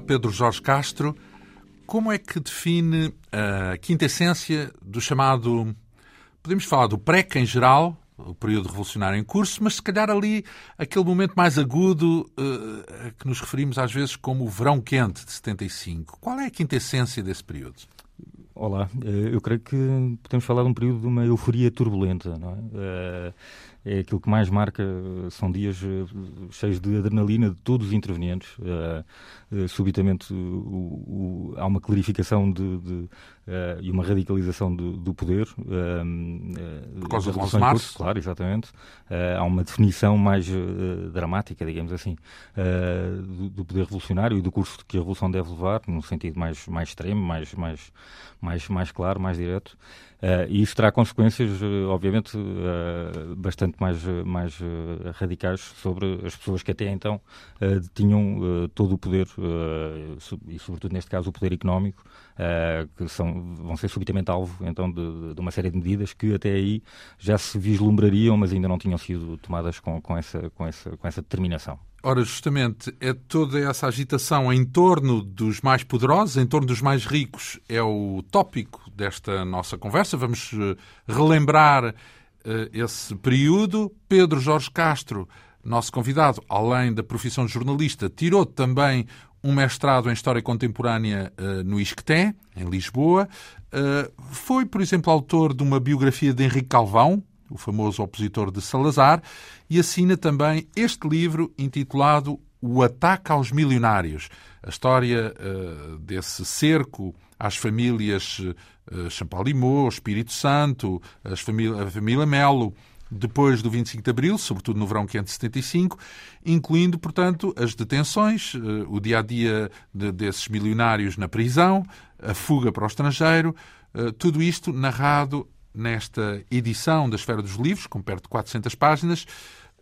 Pedro Jorge Castro. Como é que define a quinta essência do chamado. Podemos falar do PREC em geral, o período revolucionário em curso, mas se calhar ali aquele momento mais agudo uh, a que nos referimos às vezes como o verão quente de 75. Qual é a quinta essência desse período? Olá, eh, eu creio que podemos falar de um período de uma euforia turbulenta, não é? Eh, é aquilo que mais marca, são dias eh, cheios de adrenalina de todos os intervenientes. Uh, uh, subitamente uh, há uma clarificação de, de e uma radicalização do, do poder. Por causa do 11 de março? Claro, exatamente. há uma definição mais dramática, digamos assim, do, do, poder revolucionário e do curso que a revolução deve levar, num sentido mais, mais extremo, mais, mais, mais, mais claro, mais direto. E isso terá consequências, obviamente, bastante bastante mais, mais radicais sobre as pessoas que até então tinham todo o poder, e sobretudo neste caso o poder económico, que são, vão ser subitamente alvo então de, de, uma série de medidas que até aí já se vislumbrariam, mas ainda não tinham sido tomadas com, com, essa, com, essa, com essa determinação. Ora, justamente, é toda essa agitação em torno dos mais poderosos, em torno dos mais ricos, é o tópico desta nossa conversa. Vamos relembrar eh, esse período. Pedro Jorge Castro, nosso convidado, além da profissão de jornalista, tirou também um mestrado em História Contemporânea uh, no ISCTE, em Lisboa. Uh, foi, por exemplo, autor de uma biografia de Henrique Calvão, o famoso opositor de Salazar, e assina também este livro intitulado O Ataque aos Milionários, a história uh, desse cerco às famílias uh, Champalimau, Espírito Santo, as a família Melo, depois do 25 de Abril, sobretudo no verão quente de 75, incluindo, portanto, as detenções, uh, o dia-a-dia de, desses milionários na prisão, a fuga para o estrangeiro, tudo isto narrado nesta edição da Esfera dos Livros, com perto de 400 páginas.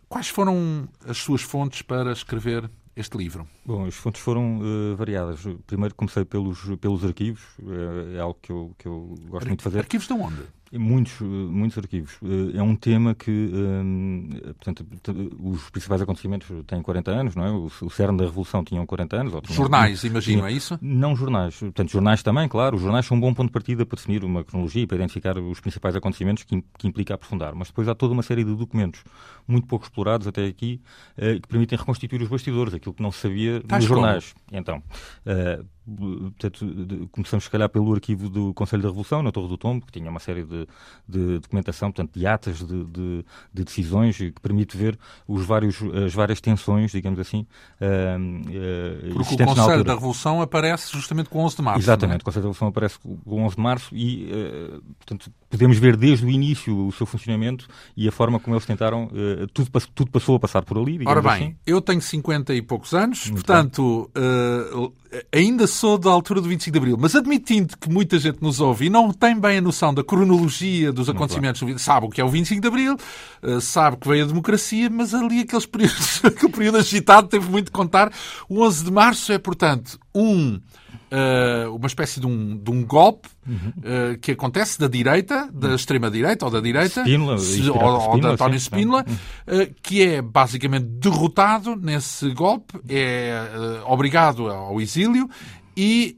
Quais foram as suas fontes para escrever este livro? Bom, as fontes foram uh, variadas. Primeiro comecei pelos, pelos arquivos, é, é algo que eu, que eu gosto Ar muito de fazer. Arquivos de onde? Muitos, muitos arquivos. Eh, é um tema que, eh, portanto, os principais acontecimentos têm 40 anos, não é? O cerne da Revolução tinham 40 anos. Tinham, jornais, imagino, é isso? Não jornais. Portanto, jornais também, claro. Os jornais são um bom ponto de partida para definir uma cronologia e para identificar os principais acontecimentos que, que implica aprofundar. Mas depois há toda uma série de documentos muito pouco explorados até aqui que permitem reconstituir os bastidores, aquilo que não se sabia nos jornais. Como? Então, portanto, começamos se calhar pelo arquivo do Conselho da Revolução, na Torre do Tombo, que tinha uma série de, de documentação, portanto, de atas de, de, de, decisões que permite ver os vários, as várias tensões, digamos assim. Uh, Porque o Conselho da Revolução aparece justamente com 11 de Março. Exatamente, é? o Conselho da Revolução aparece com 11 de Março e, uh, portanto, podemos ver desde o início o seu funcionamento e a forma como eles tentaram, uh, tudo, tudo passou a passar por ali. Ora bem, assim. eu tenho 50 e poucos anos, Muito portanto, ainda sou da altura do 25 de Abril, mas admitindo que muita gente nos ouve e não tem bem a noção da cronologia dos acontecimentos, sabe o que é o 25 de Abril, eh, sabe que veio a democracia, mas ali aqueles períodos, aquele período agitado teve muito de contar. O 11 de Março é, portanto, um uh, uma espécie de um, de um golpe uhum. uh, que acontece da direita, da extrema-direita ou da direita, Spínola, se, ou, ou de António Spínola, uh, que é basicamente derrotado nesse golpe, é obrigado ao exílio e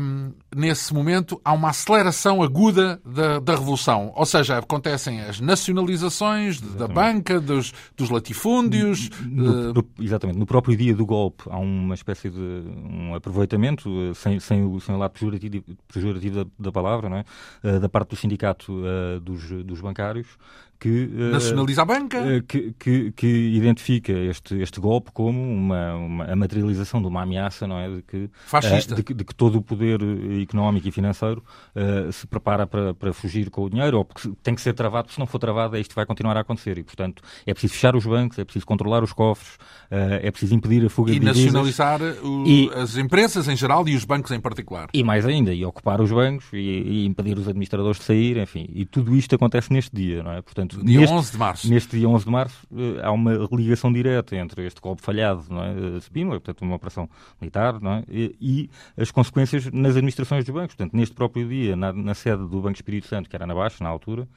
um, nesse momento há uma aceleração aguda da, da revolução. Ou seja, acontecem as nacionalizações exatamente. da banca, dos, dos latifúndios. No, no, exatamente. No próprio dia do golpe há uma espécie de um aproveitamento, eh, sem, sem, o, sem o lado pejorativo, pejorativo da, da, palavra, não é? Eh, da parte do sindicato dos, dos bancários, que nacionaliza a banca, que, que, que, identifica este, este golpe como uma, uma, a materialização de uma ameaça, não é, de que fascista, de, de, que todo o poder económico e financeiro uh, se prepara para, para fugir com o dinheiro ou porque tem que ser travado, porque se não for travado isto vai continuar a acontecer e, portanto, é preciso fechar os bancos, é preciso controlar os cofres, uh, é preciso impedir a fuga e de divisas. nacionalizar o, e nacionalizar as empresas em geral e os bancos em particular. E mais ainda, e ocupar os bancos e, e, impedir os administradores de sair, enfim, e tudo isto acontece neste dia, não é? Portanto, dia neste, 11 de março. Neste dia 11 de março uh, há uma ligação direta entre este golpe falhado, não é? Spínola, portanto, uma operação militar, não é? E, e as consequências nas administrações dos bancos. Portanto, neste próprio dia, na, na, sede do Banco Espírito Santo, que era na Baixa, na altura,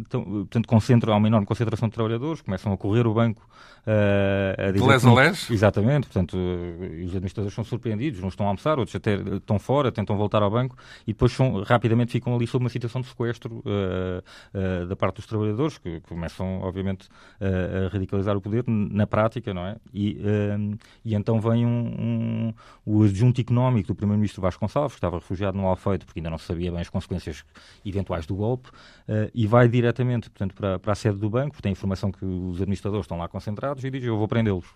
então, portanto, concentram, há uma enorme concentração de trabalhadores, começam a correr o banco uh, a dizer... De les a les? Exatamente, portanto, os administradores são surpreendidos, uns estão a almoçar, outros até estão fora, tentam voltar ao banco e depois são, rapidamente ficam ali sob uma situação de sequestro uh, uh, da parte dos trabalhadores, que começam, obviamente, a radicalizar o poder na prática, não é? E, e então vem um, um, o adjunto económico do primeiro-ministro Vasco Gonçalves, que estava refugiado no Alfeito porque ainda não sabia bem as consequências eventuais do golpe, e vai diretamente, portanto, para, para a sede do banco, porque tem informação que os administradores estão lá concentrados e diz, eu vou prendê-los.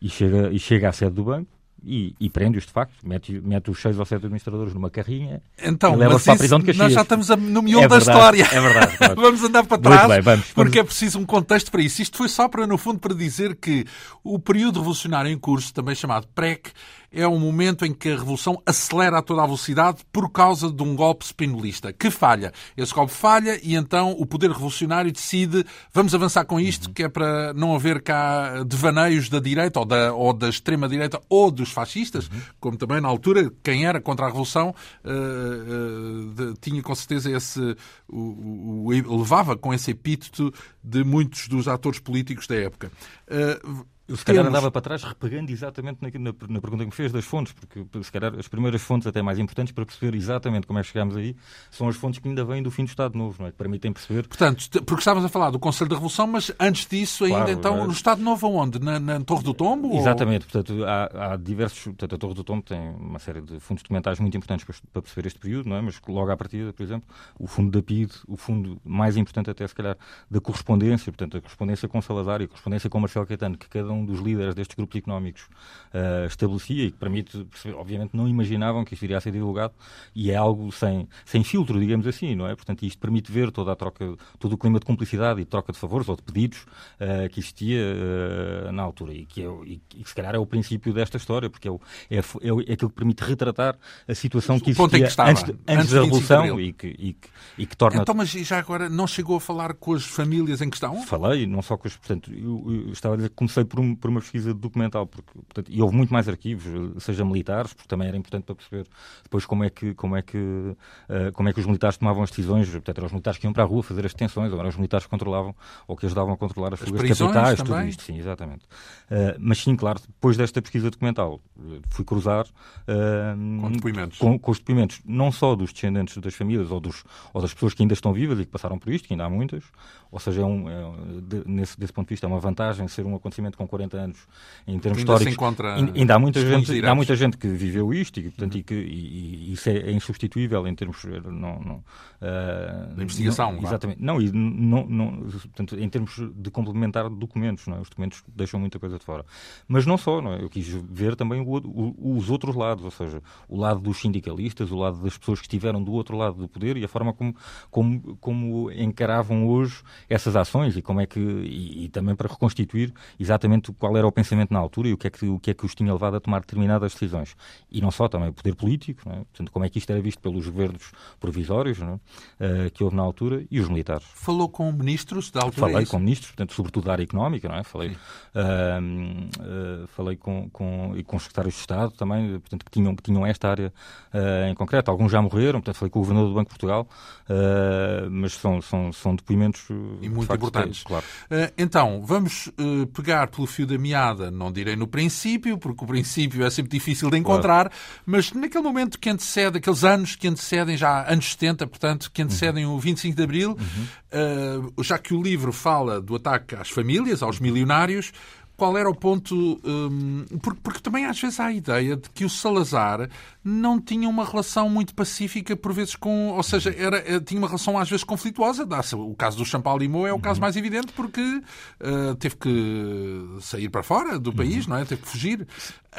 E chega, e chega à sede do banco, e, e prende-os de facto, mete, mete os seis ou sete administradores numa carrinha então, e leva-os para a prisão de Caxias. Nós já estamos no miolo é da história. É verdade. Claro. vamos andar para trás, bem, vamos, porque é preciso um contexto para isso. Isto foi só para, no fundo, para dizer que o período revolucionário em curso, também chamado PREC, é um momento em que a revolução acelera a toda a velocidade por causa de um golpe spinolista que falha. Esse golpe falha e então o poder revolucionário decide vamos avançar com isto, que é para não haver cá devaneios da direita ou da, ou da extrema-direita ou dos fascistas, como também na altura quem era contra a revolução uh, uh, tinha com certeza esse o, levava com esse epíteto de muitos dos atores políticos da época. Uh, eu se calhar andava para trás repegando exatamente na, na, na, pergunta que me fez das fontes, porque se calhar as primeiras fontes até mais importantes para perceber exatamente como é que chegámos aí são as fontes que ainda vêm do fim do Estado Novo, não é? Que permitem perceber. Portanto, porque estávamos a falar do Conselho da Revolução, mas antes disso ainda claro, então é... no Estado Novo aonde? Na, na Torre do Tombo? Exatamente, ou... portanto há, há, diversos, portanto a Torre do Tombo tem uma série de fundos documentais muito importantes para, para, perceber este período, não é? Mas logo à partida, por exemplo, o fundo da PID, o fundo mais importante até se calhar da correspondência, portanto a correspondência com Salazar e a correspondência com Marcelo Caetano, que cada um dos líderes destes grupos económicos uh, estabelecia e que permite, obviamente não imaginavam que isto iria a ser divulgado e é algo sem, sem filtro, digamos assim, não é? Portanto, isto permite ver toda a troca, todo o clima de cumplicidade e de troca de favores ou de pedidos uh, que existia uh, na altura e que, é, e, e que se calhar é o princípio desta história, porque é, o, é, é, é aquilo que permite retratar a situação que existia que estava, antes, antes, antes, da Revolução e que, e, que, e que torna... Então, mas já agora não chegou a falar com as famílias em questão? Falei, não só com as... Portanto, eu, eu estava a dizer que comecei por, um, por uma pesquisa documental, porque, portanto, e houve muito mais arquivos, seja militares, porque também era importante para perceber depois como é que, como é que, uh, como é que os militares tomavam as decisões, portanto, eram os militares que iam para a rua fazer as detenções, ou eram os militares que controlavam ou que ajudavam a controlar as, as fugas capitais, também. tudo isto, sim, exatamente. Uh, mas sim, claro, depois desta pesquisa documental, fui cruzar uh, com, depoimentos. Com, com, os depoimentos, não só dos descendentes das famílias ou, dos, ou das pessoas que ainda estão vivas e que passaram por isto, que ainda há muitas, ou seja, é um, é, de, nesse, desse ponto de vista, é uma vantagem ser um acontecimento com 40 anos em termos ainda históricos. ainda há muita gente, há muita gente que viveu isto e, portanto, uhum. e que e, e isso é, é, insubstituível em termos não, não, uh, investigação. Não, exatamente. Não, e não, não, portanto, em termos de complementar documentos, não é? os documentos deixam muita coisa de fora. Mas não só, não é? eu quis ver também o, o, os outros lados, ou seja, o lado dos sindicalistas, o lado das pessoas que estiveram do outro lado do poder e a forma como, como, como encaravam hoje essas ações e como é que e, e também para reconstituir exatamente qual era o pensamento na altura e o que é que o que é que os tinha levado a tomar determinadas decisões. E não só, também o poder político, é? portanto, como é que isto era visto pelos governos provisórios é? uh, que houve na altura e os militares. Falou com ministros da altura? Falei é com ministros, portanto, sobretudo da área económica, não é? Falei, uh, uh, falei com, com, e com secretários de Estado também, portanto, que tinham, que tinham esta área em concreto. Alguns já morreram, portanto, falei com o governador do Banco de Portugal, mas são, são, são depoimentos e muito facto, importantes. Claro. então, vamos pegar pelo fio da meada, não direi no princípio, porque o princípio é sempre difícil de encontrar, claro. mas naquele momento que antecede, aqueles anos que antecedem, já anos 70, portanto, que antecedem uhum. o 25 de Abril, uhum. uh, já que o livro fala do ataque às famílias, aos milionários, qual era o ponto. Um, porque, porque, também às vezes há a ideia de que o Salazar não tinha uma relação muito pacífica, por vezes com. Ou seja, era, eh, tinha uma relação às vezes conflituosa. O caso do Champalimau é o caso uhum. mais evidente porque uh, teve que sair para fora do país, uhum. não é? Teve que fugir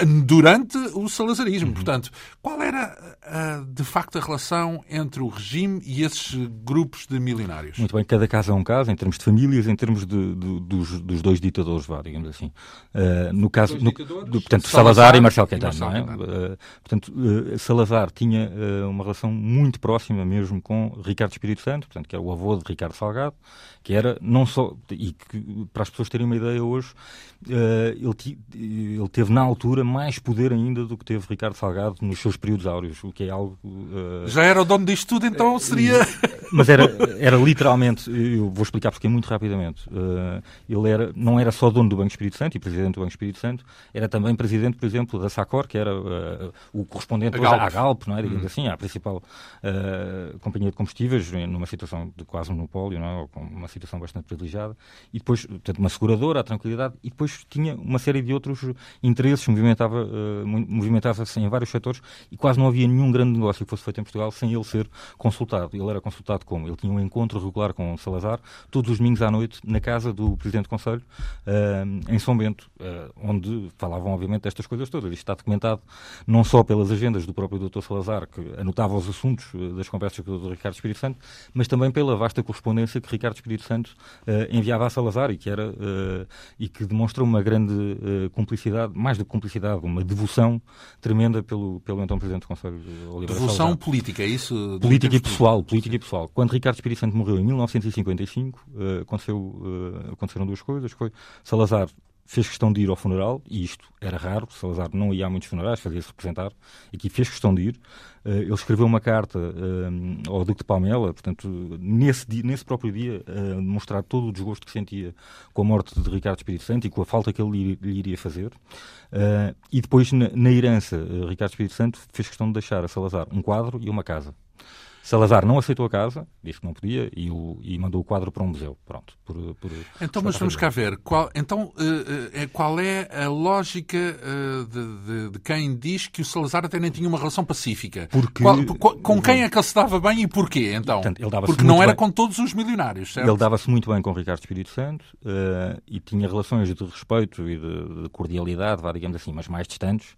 durante o salazarismo. Uhum. Portanto, qual era uh, de facto a relação entre o regime e esses grupos de milionários? Muito bem, cada caso é um caso, em termos de famílias, em termos de, de, dos, dos, dois ditadores, vá, digamos assim. Uh, no caso, no, do, portanto, Salazar, Salazar, e Marcelo Caetano, não é? Uh, portanto, Salazar tinha uma relação muito próxima mesmo com Ricardo Espírito Santo, portanto, que era o avô de Ricardo Salgado, que era não só, e que para as pessoas terem uma ideia hoje, ele, ele teve na altura mais poder ainda do que teve Ricardo Salgado nos seus períodos áureos, o que é algo... Uh... Já era o dono disto tudo, então seria... Mas era, era literalmente, eu vou explicar porque muito rapidamente, uh, ele era, não era só dono do Banco Espírito Santo e presidente do Banco Espírito Santo, era também presidente, por exemplo, da SACOR, que era uh, o correspondente Galp. à Galp, não é? digamos hum. assim, à principal companhia de combustíveis, numa situação de quase monopólio, não é? ou com uma situação bastante privilegiada, e depois, portanto, uma seguradora, a tranquilidade, e depois tinha uma série de outros interesses, movimentava, uh, movimentava-se em vários setores e quase não havia nenhum grande negócio que fosse feito em Portugal sem ele ser consultado. Ele era consultado como? Ele tinha um encontro regular com Salazar, todos os domingos à noite, na casa do Presidente do Conselho, uh, em São Bento, uh, onde falavam, obviamente, destas coisas todas. Isto está documentado não só pelas agendas do próprio Dr. Salazar, que anotava os assuntos das conversas com o Dr. Ricardo Espírito Santo, mas também pela vasta correspondência que Ricardo Espírito Santo enviava a Salazar e que, era, e que demonstra uma grande cumplicidade, mais do que cumplicidade, uma devoção tremenda pelo, pelo então Presidente do Conselho, Oliveira Devoção Salazar. política, é isso? Política e pessoal, política e pessoal. Quando Ricardo Espírito Santo morreu em 1955, uh, aconteceu, uh, aconteceram duas coisas. Foi Salazar fez questão de ir ao funeral, e isto era raro, Salazar não ia a muitos funerais, fazia-se representar, que fez questão de ir. Uh, ele escreveu uma carta uh, ao Duque de Palmela, portanto, nesse, dia, nesse próprio dia, uh, mostrar todo o desgosto que sentia com a morte de Ricardo Espírito Santo e com a falta que ele lhe, iria fazer. e depois, na herança, Ricardo Espírito Santo fez questão de deixar a Salazar um quadro e uma casa. Salazar não aceitou a casa, disse que não podia e, o, e mandou o quadro para um museu. Pronto. Por, por, então, mas vamos cá ver. Qual, então, uh, qual é a lógica uh, de, de, de, quem diz que o Salazar até nem tinha uma relação pacífica? Porque, qual, com quem é que ele se dava bem e porquê, então? Portanto, Porque não era bem. com todos os milionários, certo? Ele dava-se muito bem com Ricardo Espírito Santo uh, e tinha relações de respeito e de, de cordialidade, vá, digamos assim, mas mais distantes,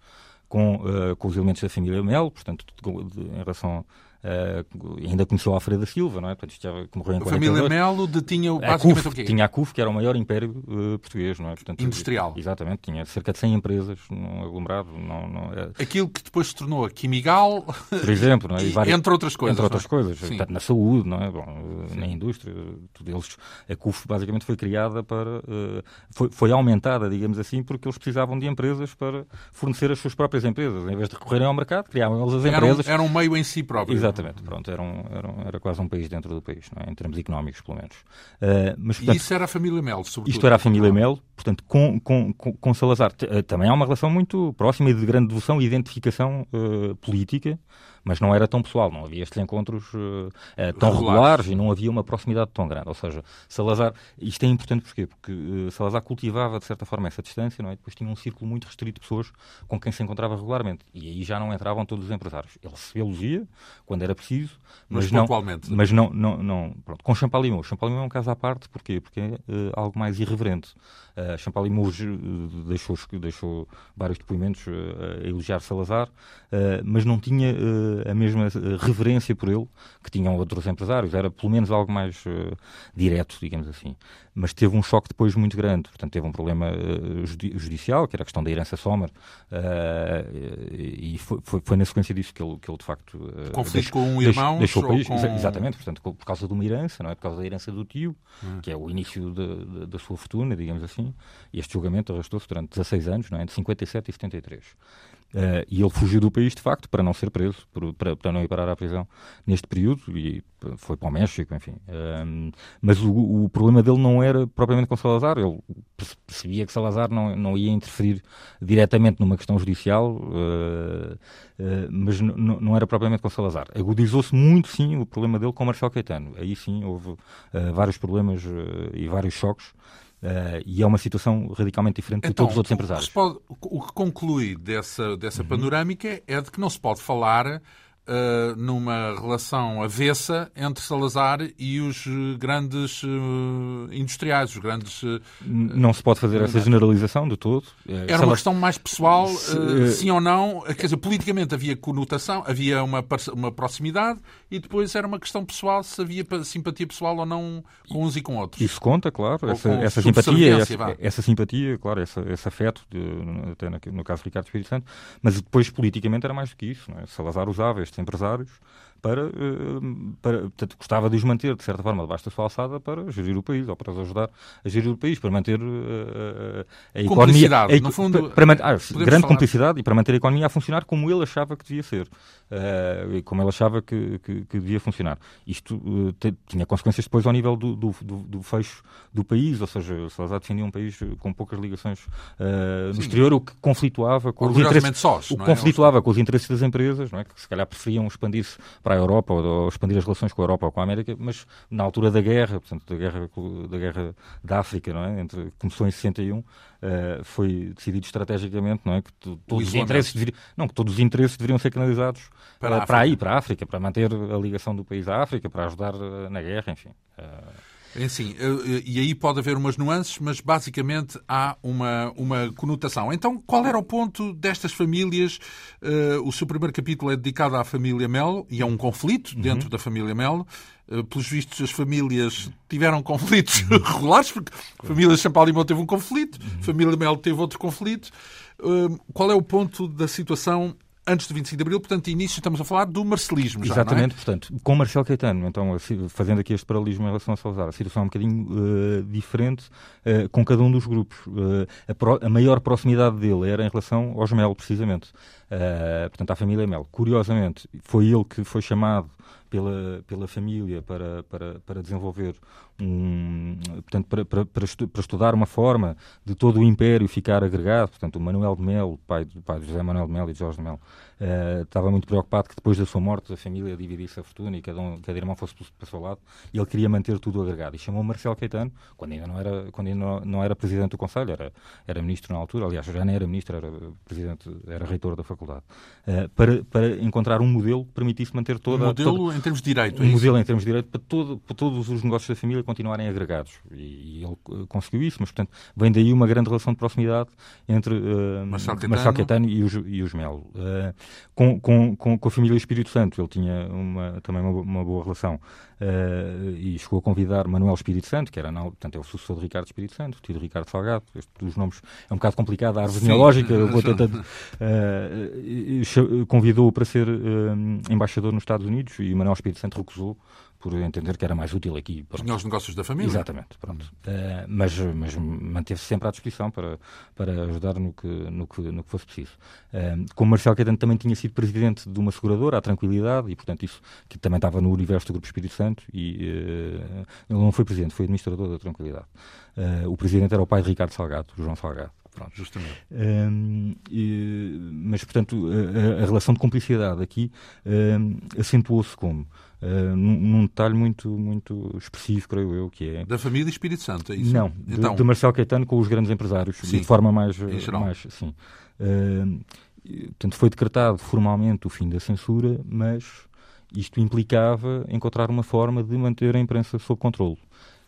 com, com os elementos da família Melo, portanto, de, em relação Uh, ainda começou a Alfredo da Silva, não é? Portanto, já, que morreu em A família Melo detinha basicamente CUF, o quê? Tinha a CUF, que era o maior império uh, português, não é? Portanto, Industrial. Exatamente, tinha cerca de 100 empresas num aglomerado. Não, não, é... Aquilo que depois se tornou a Quimigal, por exemplo, não é? Várias, entre outras coisas. Entre outras é? coisas, portanto, na saúde, não é? Bom, na indústria, tudo eles, a CUF basicamente foi criada para. Uh, foi, foi aumentada, digamos assim, porque eles precisavam de empresas para fornecer as suas próprias empresas. Em vez de recorrerem ao mercado, criavam eles as empresas. Era um, era um meio em si próprio. Exatamente, pronto, era um era, era quase um país dentro do país, é? em termos económicos, pelo menos. Uh, mas, portanto, e isso era a família Melo, sobretudo? Isto era a família Melo, portanto, com, com, com Salazar eh, também há uma relação muito próxima e de grande devoção e identificação uh, política mas não era tão pessoal, não havia estes encontros uh, uh, tão regulares. regulares. e não havia uma proximidade tão grande. Ou seja, Salazar, isto é importante porquê? porque uh, Salazar cultivava de certa forma essa distância, não é? depois tinha um círculo muito restrito de pessoas com quem se encontrava regularmente e aí já não entravam todos os empresários. Ele se elogia quando era preciso, mas, mas não, mas não, não, não pronto. Com Champalimau, Champalimau é um caso à parte, porquê? Porque é algo mais irreverente. Uh, Champalimau deixou, deixou vários depoimentos a elogiar Salazar, mas não tinha a mesma eh, reverência por ele que tinham outros empresários. Era pelo menos algo mais uh, direto, digamos assim. Mas teve um choque depois muito grande. Portanto, teve um problema uh, judicial, que era a questão da herança Sommer, uh, e foi, foi, foi, na sequência disso que ele, que ele de facto. Uh, Conflito com um irmão? Deixou, o país, com... exatamente, portanto, por causa de uma herança, não é? Por causa da herança do tio, hum. que é o início de, de, da sua fortuna, digamos assim. E este julgamento arrastou-se durante 16 anos, não é? entre 57 e 73. Uh, e ele fugiu do país, de facto, para não ser preso, por, para, para, não ir parar à prisão neste período, e foi para o México, enfim. Uh, mas o, o, problema dele não era propriamente com Salazar, ele percebia que Salazar não, não ia interferir diretamente numa questão judicial, uh, mas não era propriamente com Salazar. Agudizou-se muito, sim, o problema dele com Marcelo Caetano. Aí sim houve vários problemas e vários choques. Uh, e é uma situação radicalmente diferente então, de todos os outros empresários. Pode, o que conclui dessa, dessa uhum. panorâmica é de que não se pode falar uh, numa relação avessa entre Salazar e os grandes uh, industriais, os grandes... Uh, não se pode fazer essa generalização de todo. Era uma questão mais pessoal, se, sim ou não. Quer dizer, politicamente havia conotação, havia uma, uma proximidade e depois era uma questão pessoal se havia simpatia pessoal ou não com uns e com outros. Isso conta, claro. Essa, essa simpatia, essa, essa, simpatia, claro, essa, esse afeto, de, até no caso de Ricardo Espírito Santo, mas depois politicamente era mais do que isso. É? Salazar usava este empresários para, para portanto, gostava de os manter, de certa forma, debaixo da sua alçada para gerir o país, ou para os ajudar a gerir o país, para manter uh, a economia... A, no fundo... Para, para, ah, grande falar. cumplicidade e para manter a economia a funcionar como ele achava que devia ser. Uh, como ele achava que, que, que devia funcionar. Isto uh, tinha consequências depois ao nível do, do, do, do, fecho do país, ou seja, Salazar defendia um país com poucas ligações uh, no exterior, o que conflituava com os interesses, sós, o que é? conflituava com os interesses das empresas, não é? que se calhar preferiam expandir-se para a Europa ou, ou, expandir as relações com a Europa ou com a América, mas na altura da guerra, portanto, da guerra da guerra da África, não é? Entre começou em 61 uh, foi decidido estrategicamente não é? que todos os interesses deveriam, não, que todos os interesses deveriam ser canalizados para, uh, para aí, para a África, para manter a ligação do país à África, para ajudar uh, na guerra, enfim. É sim, e aí pode haver umas nuances, mas basicamente há uma, uma conotação. Então, qual era o ponto destas famílias? o seu primeiro capítulo é dedicado à família Melo e é um conflito uhum. dentro da família Melo. Eh, pelos vistos, as famílias tiveram conflitos regulares, porque a família de Champalimau teve um conflito, a família Melo teve outro conflito. Eh, qual é o ponto da situação antes do 25 de Abril, portanto, início estamos a falar do marcelismo já, Exatamente, é? portanto, com Marcelo Caetano, então, fazendo aqui este paralelismo em relação a Salazar, a situação é um bocadinho uh, diferente uh, com cada um dos grupos. Uh, a, pro, a, maior proximidade dele era em relação aos Melo, precisamente. Portanto, à família Melo. Curiosamente, foi ele que foi chamado pela, pela família para, para, para desenvolver um, portanto, para, para, para, estudar uma forma de todo o Império ficar agregado. Portanto, o Manuel de Melo, pai, pai de José Manuel de Melo e de Jorge de Melo, uh, estava muito preocupado que depois da sua morte a família dividisse a fortuna e cada, um, cada irmão fosse para o seu lado. E ele queria manter tudo agregado. E chamou Marcelo Caetano, quando ainda não era, quando ainda não, não era presidente do Conselho, era, era ministro na altura, aliás, já nem era ministro, era presidente, era reitor da faculdade, uh, para, para encontrar um modelo que permitisse manter toda... Um modelo em termos de direito, é Um modelo em termos de direito para, todo, para todos os negócios da família continuarem agregados. E, e ele eh, conseguiu isso, mas, portanto, vem daí uma grande relação de proximidade entre uh, Marcelo, Caetano. Marcelo Caetano e os, e os Melo. Uh, com, com, com, com, a família Espírito Santo, ele tinha uma, também uma, uma boa relação uh, e chegou a convidar Manuel Espírito Santo, que era, não, portanto, é o sucessor de Ricardo Espírito Santo, tio de Ricardo Salgado. Este dos nomes é um bocado complicado, a árvore genealógica. Vou tentando. Convidou-o para ser embaixador nos Estados Unidos e Manuel Espírito Santo recusou por entender que era mais útil aqui. Tinha os negócios da família. Exatamente, pronto. Uh, mas mas manteve-se sempre à disposição para, para ajudar no que, no que, no que fosse preciso. Uh, como Marcelo Caetano também tinha sido presidente de uma seguradora, a Tranquilidade, e portanto isso que também estava no universo do Grupo Espírito Santo, e uh, ele não foi presidente, foi administrador da Tranquilidade. o presidente era o pai de Ricardo Salgado, João Salgado. Pronto, justamente. Um, e, mas, portanto, a, a, relação de cumplicidade aqui um, acentuou-se como? Uh, num, num, detalhe muito, muito expressivo, creio eu, que é... Da família Espírito Santo, é isso? Não, então... de, de Marcelo Caetano com os grandes empresários, sim, de forma mais... mais sim. Uh, portanto, foi decretado formalmente o fim da censura, mas isto implicava encontrar uma forma de manter a imprensa sob controle.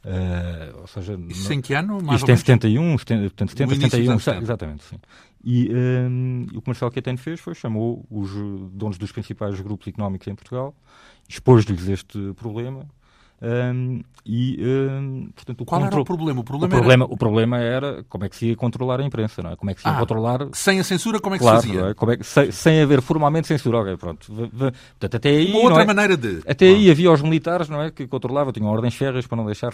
Uh, ou seja, Isso em que ano? Mais isto em 71, 70, portanto, 70, 71, exatamente, sim. E um, o que Marcelo Caetano fez foi chamou os donos dos principais grupos económicos em Portugal, expôs-lhes este problema um, e, um, portanto, o Qual era o problema? O problema, o problema, era... o problema era como é que se ia controlar a imprensa, não é? Como é que se ia ah, controlar... Sem a censura, como é que claro, se fazia? É? Como é que, sem, sem, haver formalmente censura. Ok, pronto. Portanto, até aí... Uma outra é? maneira de... Até aí havia os militares, não é? Que controlavam, tinham ordens férreas para não deixar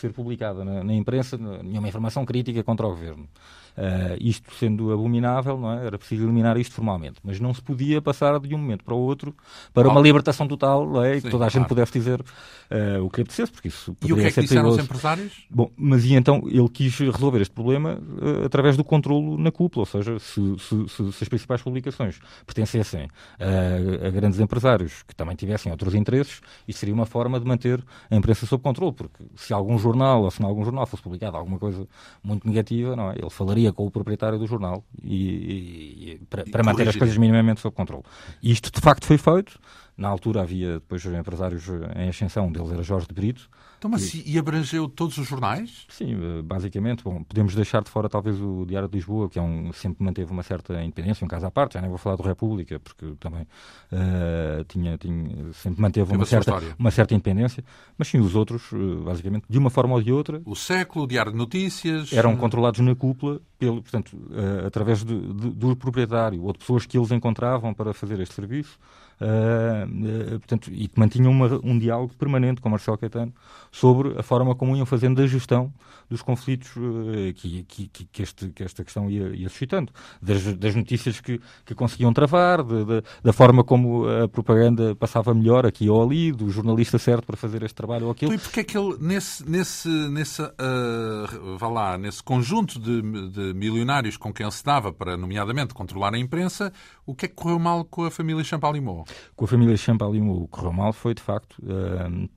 ser publicada na, na imprensa nenhuma informação crítica contra o governo. Uh, isto sendo abominável, não é? era preciso eliminar isto formalmente, mas não se podia passar de um momento para o outro para uma libertação total, não é? Sim, que toda a gente pudesse dizer uh, o que apetecesse, porque isso E o que é que disseram os empresários? Bom, mas e então ele quis resolver este problema uh, através do controlo na cúpula, ou seja, se, se, se, se as principais publicações pertencessem a, a, grandes empresários que também tivessem outros interesses, isso seria uma forma de manter a imprensa sob controle, porque se algum jornal ou se em algum jornal fosse publicado alguma coisa muito negativa, não é? ele falaria com o proprietário do jornal e, e, para, para manter as coisas minimamente sob controle. E isto de facto foi feito. Na altura havia depois empresários em ascensão, um deles era Jorge de Brito, Então, mas que... e abrangeu todos os jornais? Sim, eh, basicamente. Bom, podemos deixar de fora talvez o Diário de Lisboa, que é um, sempre manteve uma certa independência, um caso à parte, já nem vou falar do República, porque também uh, tinha, tinha, sempre manteve uma certa, uma certa independência, mas sim, os outros, basicamente, de uma forma ou de outra... O Século, o Diário de Notícias... Eram controlados na cúpula, pelo, portanto, uh, através de, de, do proprietário ou de pessoas que eles encontravam para fazer este serviço, Uh, portanto, e que mantinham uma, um diálogo permanente com Marcelo Caetano sobre a forma como iam fazendo a gestão dos conflitos uh, que, que, que, este, que, esta questão ia, ia suscitando. Das, das, notícias que, conseguiam travar, de, de, da forma como a propaganda passava melhor aqui ou ali, do jornalista certo para fazer este trabalho ou aquilo. E porque é que ele, nesse, nesse, nesse, uh, vá lá, nesse conjunto de, de milionários com quem ele se dava para, nomeadamente, controlar a imprensa, o que é que correu mal com a família Champalimau? Com a família Champalimau correu mal foi, de facto, uh,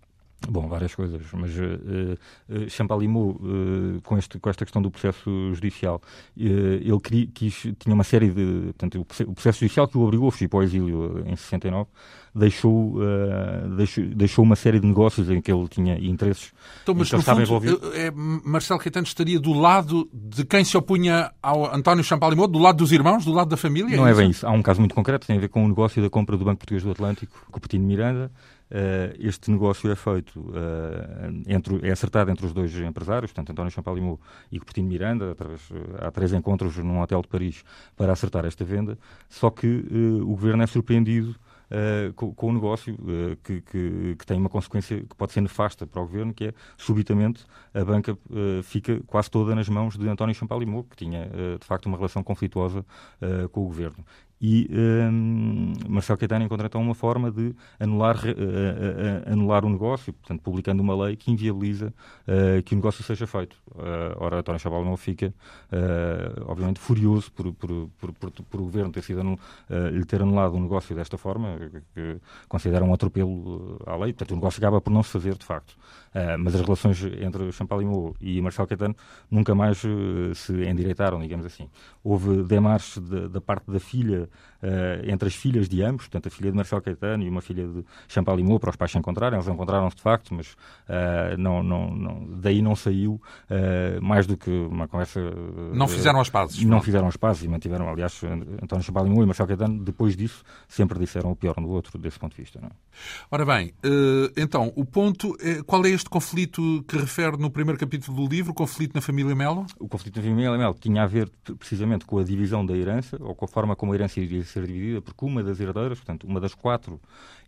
Bom, várias coisas, mas uh, uh, Champalimau, uh, com, este, com esta questão do processo judicial, uh, ele queria, quis, tinha uma série de. Portanto, o processo judicial que o obrigou a fugir para o exílio em 69 deixou, deixou, deixou uma série de negócios em que ele tinha interesses. Então, mas no fundo, envolvido. É, Marcelo Caetano estaria do lado de quem se opunha ao António Champalimau, do lado dos irmãos, do lado da família? Não é, é bem isso. Há um caso muito concreto, tem a ver com o negócio da compra do Banco Português do Atlântico, com o Miranda. Uh, este negócio é feito, uh, entre, é acertado entre os dois empresários, portanto, António Champalimau e Coutinho Miranda, através, uh, há três encontros num hotel de Paris para acertar esta venda, só que o governo é surpreendido Uh, com, com, o negócio uh, que, que, que, tem uma consequência que pode ser nefasta para o governo, que é subitamente a banca uh, fica quase toda nas mãos de António Champalimau, que tinha de facto uma relação conflituosa com o governo. E um, Marcelo Caetano encontra então uma forma de anular, uh, uh, anular o negócio, portanto, publicando uma lei que inviabiliza uh, que o negócio seja feito. ora, António Chaval não fica, obviamente, furioso por, por, por, por, por o governo ter sido anul, lhe ter anulado o negócio desta forma, que considera um atropelo à lei. Portanto, o negócio acaba por não se fazer, de facto. Mas as relações entre Champalimau e Marcelo Caetano nunca mais se endireitaram, digamos assim. Houve demarches de, da parte da filha uh, entre as filhas de ambos, portanto, a filha de Marcelo Caetano e uma filha de Champalimau, para os pais se encontrarem. Eles encontraram-se de facto, mas uh, não, não, não, daí não saiu uh, mais do que uma conversa. não fizeram as pazes. Não fizeram as pazes e mantiveram, aliás, António Champalimau e Marcelo Caetano, depois disso, sempre disseram o pior um do outro, desse ponto de vista. Não? É? Ora bem, então, o ponto é, qual é este conflito que refere no primeiro capítulo do livro, o conflito na família Melo? O conflito na família Melo tinha a ver precisamente com a divisão da herança, ou com a forma como a herança iria ser dividida, porque uma das herdeiras, portanto, uma das quatro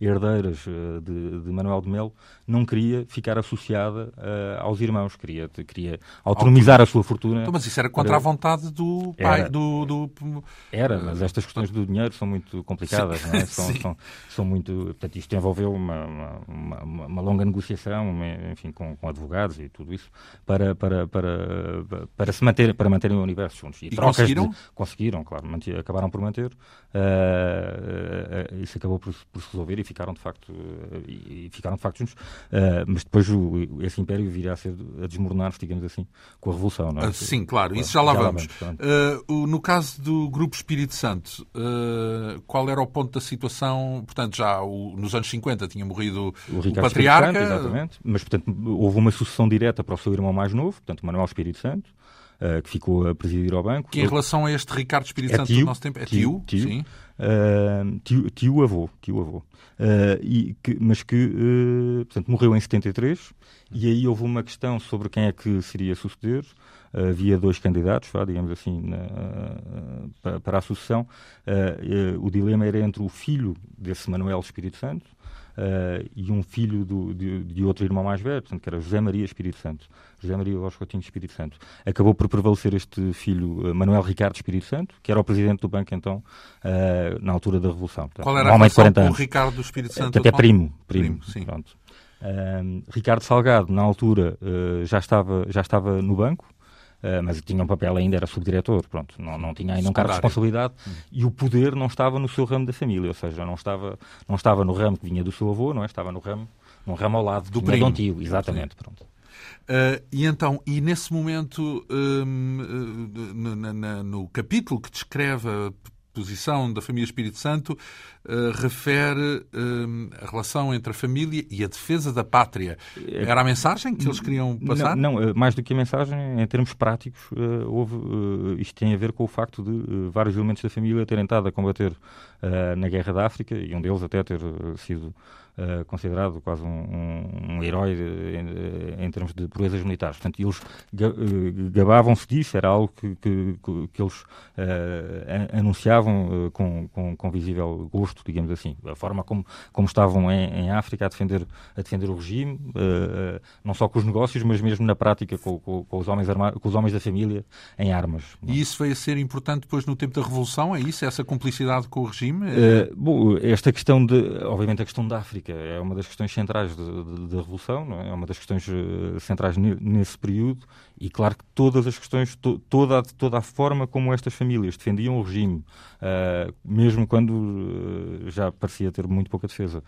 herdeiras uh, de, de, Manuel de Melo, não queria ficar associada uh, aos irmãos, queria, queria autonomizar a sua fortuna. Então, mas isso era contra para... a vontade do pai. Era, do, do... era, mas estas questões do dinheiro são muito complicadas, é? são, são, são, muito. Portanto, isto envolveu uma, uma, uma, uma longa negociação, enfim, com, com, advogados e tudo isso, para, para, para, para, se manter, para manterem o universo juntos. E, e conseguiram? De, conseguiram, claro, manter, acabaram por manter. Uh, uh, isso acabou por, por, se resolver e ficaram de facto, uh, e, e, ficaram de facto juntos. mas depois o, esse império viria a, ser, a desmoronar-se, digamos assim, com a Revolução. Não é? sim, claro, isso já lá já vamos. vamos no caso do Grupo Espírito Santo, qual era o ponto da situação? Portanto, já o, nos anos 50 tinha morrido o, o patriarca. Santo, exatamente, mas portanto houve uma sucessão direta para o seu irmão mais novo, portanto Manuel Espírito Santo. Uh, que ficou a presidir ao banco. Que em relação a este Ricardo Espírito é Santo tio, do nosso tempo é tio, tio, tio sim. Uh, tio, tio, avô, tio avô. Uh, e que, mas que, portanto, morreu em 73 e aí houve uma questão sobre quem é que seria suceder. havia dois candidatos, digamos assim, na, para, para, a sucessão. o dilema era entre o filho desse Manuel Espírito Santo, uh, e um filho do, de, de, outro irmão mais velho, portanto, que era José Maria Espírito Santo. José Maria Lopes Coutinho Espírito Santo. Acabou por prevalecer este filho, uh, Manuel Ricardo Espírito Santo, que era o presidente do banco, então, uh, na altura da Revolução. Portanto, Qual era um a relação com o Ricardo Espírito Santo? Portanto, é primo. Primo, primo sim. Pronto. Ricardo Salgado, na altura, já, estava, já estava no banco, Uh, mas tinha um papel ainda, era subdiretor, pronto, não, não tinha ainda um cargo de responsabilidade hum. e o poder não estava no seu ramo da família, ou seja, não estava, não estava no ramo que vinha do seu avô, não é? estava no ramo, num ramo ao lado do primo. tio, exatamente, pronto. Uh, e então, e nesse momento, um, uh, no, no capítulo que descreve a posição da família Espírito Santo, uh, refere uh, a relação entre a família e a defesa da pátria. Era a mensagem que eles queriam passar? Não, não mais do que a mensagem, em termos práticos, houve, isto tem a ver com o facto de vários elementos da família terem estado a combater na Guerra da África e um deles até ter sido uh, considerado quase um, um, um herói em, em, termos de proezas militares. Portanto, eles eh, gabavam-se disso, era algo que, que, que eles uh, anunciavam com, com, com, visível gosto, digamos assim. A forma como, como estavam em, em África a defender, a defender o regime, não só com os negócios, mas mesmo na prática com, com, com os, homens armados, com os homens da família em armas. E isso veio a ser importante depois no tempo da Revolução? É isso? Essa cumplicidade com o regime? bom, esta questão de, obviamente, a questão da África política é uma das questões centrais da Revolução, é? é? uma das questões uh, centrais nesse período, e claro que todas as questões, to, toda, toda a forma como estas famílias defendiam o regime, uh, mesmo quando uh, já parecia ter muito pouca defesa,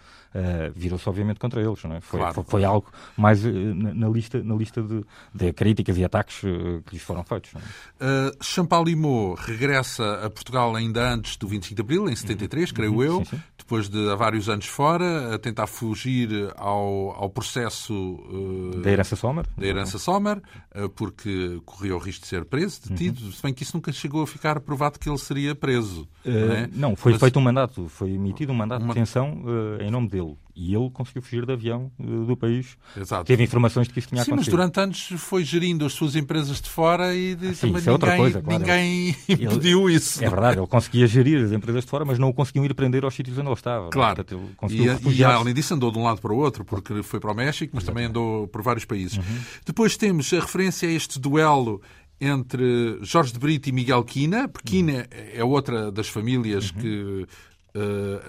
virou-se obviamente contra eles. Não é? foi, claro, foi, foi algo mais na, na, lista, na lista de, de críticas e ataques que lhes foram feitos. É? Uh, Champalimau regressa a Portugal ainda antes do 25 de Abril, em 73, uhum. creio uhum. eu, sim, sim. Depois de há vários anos fora, tentar fugir ao, ao processo uh, da herança Sommer, da herança Sommer uh, porque corria o risco de ser preso, detido, uhum. se bem que isso nunca chegou a ficar provado que ele seria preso. Uh, não, é? não, foi Mas... feito um mandato, foi emitido um mandato uma... de detenção em nome dele e ele conseguiu fugir de avião do país. Exato. Teve informações de que isso tinha Sim, acontecido. mas durante anos foi gerindo as suas empresas de fora e de, Sim, também é ninguém, coisa, claro. ninguém ele, impediu isso. É verdade, ele conseguia gerir as empresas de fora, mas não o conseguiam ir prender aos sítios onde ele estava. Claro. Portanto, e, e, além disso andou de um lado para o outro, porque foi para o México, mas também andou por vários países. Uhum. Depois temos a referência a este duelo entre Jorge de Brito e Miguel Quina, porque Quina uhum. é outra das famílias uhum. que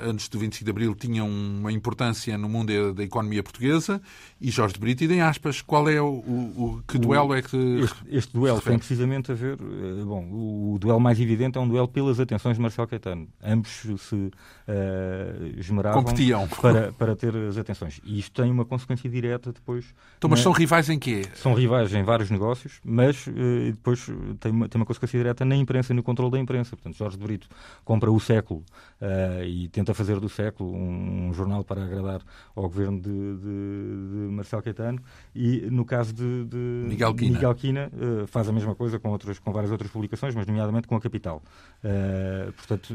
antes do 25 de Abril tinham uma importância no mundo da economia portuguesa e Jorge de Brito, e em aspas, qual é o, o, que duelo é que... Este, este duelo tem precisamente a ver... Uh, bom, o, o, duelo mais evidente é um duelo pelas atenções de Marcelo Caetano. Ambos se uh, esmeravam Competiam. Para, para ter as atenções. E isto tem uma consequência direta depois... Então, mas na... são rivais em quê? São rivais em vários negócios, mas uh, depois tem uma, tem uma consequência direta na imprensa, no controle da imprensa. Portanto, Jorge de Brito compra o século uh, e tenta fazer do século um, um, jornal para agradar ao governo de, de, de Marcelo Caetano e no caso de, de Miguel Quina, Miguel Quina uh, faz a mesma coisa com, outras, com várias outras publicações, mas nomeadamente com a Capital. Uh, portanto,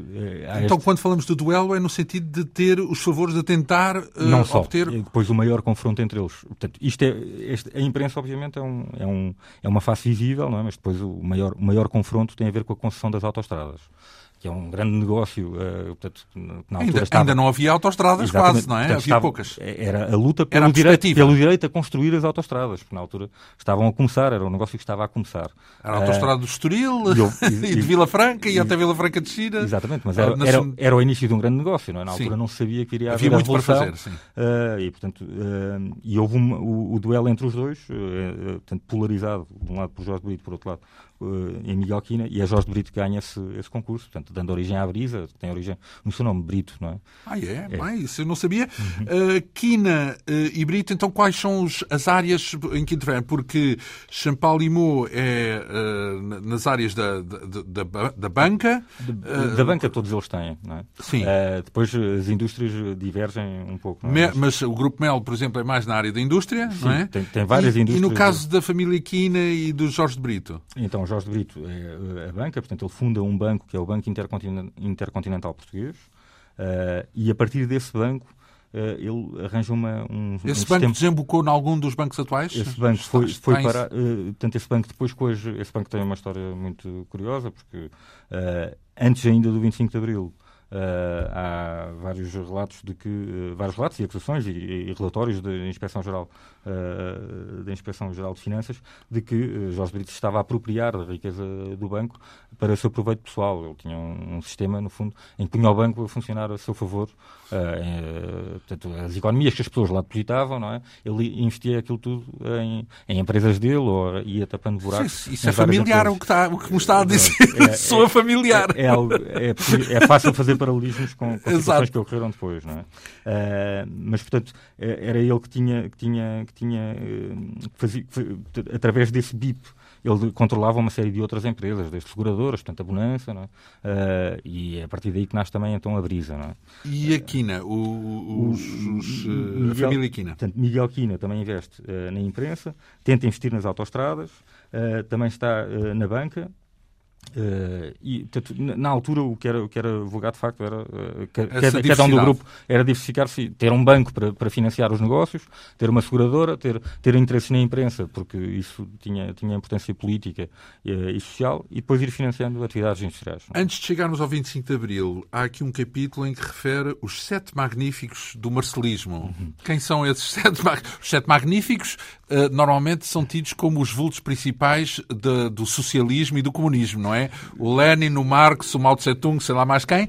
então, este... quando falamos de duelo, é no sentido de ter os favores de tentar Não só, obter... depois o maior confronto entre eles. Portanto, isto é, este, a imprensa, obviamente, é, um, é, um, é uma face visível, não é? mas depois o maior, o maior confronto tem a ver com a concessão das autostradas que é um grande negócio. Uh, portanto, na ainda, estava... ainda não havia autostradas quase, não é? Portanto, havia estava, poucas. Era a luta pelo, a direito, pelo direito a construir as autostradas, porque na altura estavam a começar, era um negócio que estava a começar. Era a autostrada uh, do Estoril e, e, e, de Vila Franca e, e, até Vila Franca de China. Exatamente, mas era, era, era, o início de um grande negócio, não é? Na altura sim. não sabia que iria haver havia muito para fazer, sim. Uh, e, portanto, e houve uma, o, o, duelo entre os dois, portanto, polarizado, de um lado por Jorge Brito, por outro lado em Miguel Quina, e é Jorge Brito que ganha esse, esse concurso, portanto, dando origem à Brisa, tem origem no seu nome, Brito, não é? Ah, é? é. Bem, isso eu não sabia. Uhum. Uh, Quina uh, e Brito, então, quais são os, as áreas em que intervêm? Porque Champalimau é uh, nas áreas da, da, da, da banca. De, da banca todos eles têm, não é? Sim. depois as indústrias divergem um pouco. É? mas... mas... o Grupo Mel, por exemplo, é mais na área da indústria, Sim, não é? Tem, tem várias e, indústrias. E no caso da família Quina e do Jorge de Brito? Então, Jorge de Brito é a banca, portanto, ele funda um banco que é o Banco Intercontinental Português, uh, e a partir desse banco uh, ele arranja uma, um. Esse um banco sistema... desembocou em algum dos bancos atuais? Esse banco foi, foi para. Uh, portanto, esse banco depois, hoje, esse banco tem uma história muito curiosa, porque antes ainda do 25 de Abril. Uh, há vários relatos de que uh, vários relatos e acusações e, e relatórios da Inspeção Geral uh, da Inspeção Geral de Finanças de que Jorge Brito estava a apropriar da riqueza do banco para o seu proveito pessoal. Ele tinha um, um sistema, no fundo, em que punha o banco a funcionar a seu favor. Em, portanto, as economias que as pessoas lá depositavam, não é? Ele investia aquilo tudo em, em empresas dele ou ia tapando buracos. Isso, isso é familiar o que, está, o que me está a dizer. É, Sou é, familiar. É, é, é, é fácil fazer paralelismos com, com situações que ocorreram depois, não é? Uh, mas, portanto, eh, era ele que tinha, que tinha, que tinha, que fazia, através desse BIP, ele controlava uma série de outras empresas, desde seguradoras, portanto a Bonança, é? uh, e é a partir daí que nasce também então a Brisa. É? E a Quina, o, os, os, Miguel, a família Quina? Portanto, Miguel Quina também investe uh, na imprensa, tenta investir nas autostradas, uh, também está na banca, Uh, e, portanto, na altura, o que era, o que era vulgar de facto era uh, cada, cada um do grupo era diversificar-se, ter um banco para, para financiar os negócios, ter uma seguradora, ter, ter interesse na imprensa, porque isso tinha, tinha importância política e, uh, e social, e depois ir financiando atividades industriais. Não? Antes de chegarmos ao 25 de Abril, há aqui um capítulo em que refere os sete magníficos do marcelismo. Uhum. Quem são esses sete? Os sete magníficos normalmente são tidos como os vultos principais de, do socialismo e do comunismo, não é? é? O Lenin, o Marx, o Mao Tse Tung, sei lá mais quem.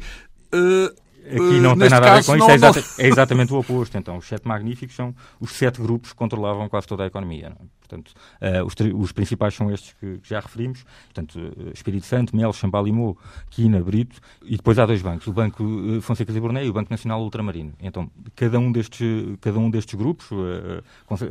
Uh, Aqui não tem nada a ver com isso, é, exata, é, exatamente o oposto. Então, os sete magníficos são os sete grupos que controlavam quase toda a economia. Não? Portanto, uh, os, os, principais são estes que, que já referimos, portanto, uh, Espírito Santo, Mel, Chambalimou, Quina, Brito, e depois há dois bancos, o Banco uh, Fonseca de Borné e o Banco Nacional Ultramarino. Então, cada um destes, cada um destes grupos,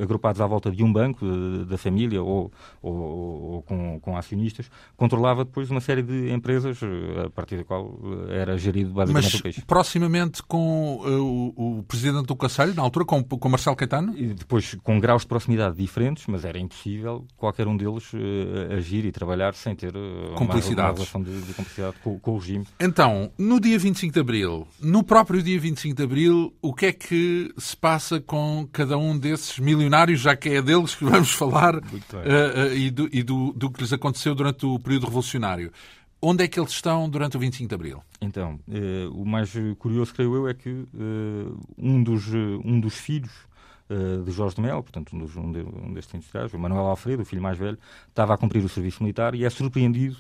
agrupados à volta de um banco, da família ou, ou, ou com, com, acionistas, controlava depois uma série de empresas, a partir da qual era gerido basicamente Mas, o país. proximamente com o, o Presidente do Conselho, na altura, com, com Marcelo Caetano? E depois com graus de proximidade diferentes, mas era impossível qualquer um deles uh, agir e trabalhar sem ter uh, uma, relação de, de cumplicidade com, com, o regime. Então, no dia 25 de Abril, no próprio dia 25 de Abril, o que é que se passa com cada um desses milionários, já que é deles que vamos falar, uh, e, do, e do, do que lhes aconteceu durante o período revolucionário? Onde é que eles estão durante o 25 de Abril? Então, o mais curioso, creio eu, é que um, dos, um dos filhos uh, de Jorge de Mel, portanto, um, dos, um destes industriais, o Manuel Alfredo, o filho mais velho, estava a cumprir o serviço militar e é surpreendido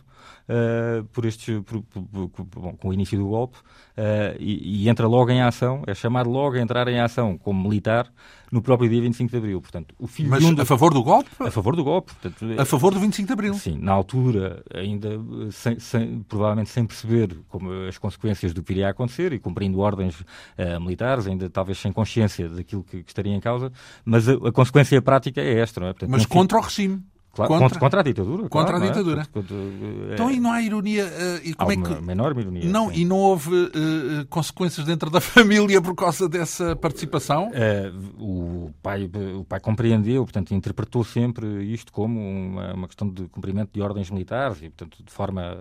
uh, por estes, por, por, bom, com o início do golpe uh, e, e, entra logo em ação, é chamado logo a entrar em ação como militar no próprio dia 25 de Abril. Portanto, o filho Mas um a favor do golpe? A favor do golpe. Portanto, a favor do 25 de Abril? Sim, na altura, ainda sem, sem, provavelmente sem perceber como as consequências do que iria acontecer e cumprindo ordens uh, militares, ainda talvez sem consciência daquilo que, que estaria em causa, mas a, a consequência prática é esta, não é? Portanto, mas contra o regime. Claro, contra, contra, a ditadura. Contra claro, a ditadura. É? Contra, então, e não há ironia? Uh, e como há é que... uma enorme ironia. Não, sim. e não houve uh, consequências dentro da família por causa dessa participação? Uh, o, pai, o pai compreendeu, portanto, interpretou sempre isto como uma, uma questão de cumprimento de ordens militares e, portanto, de forma.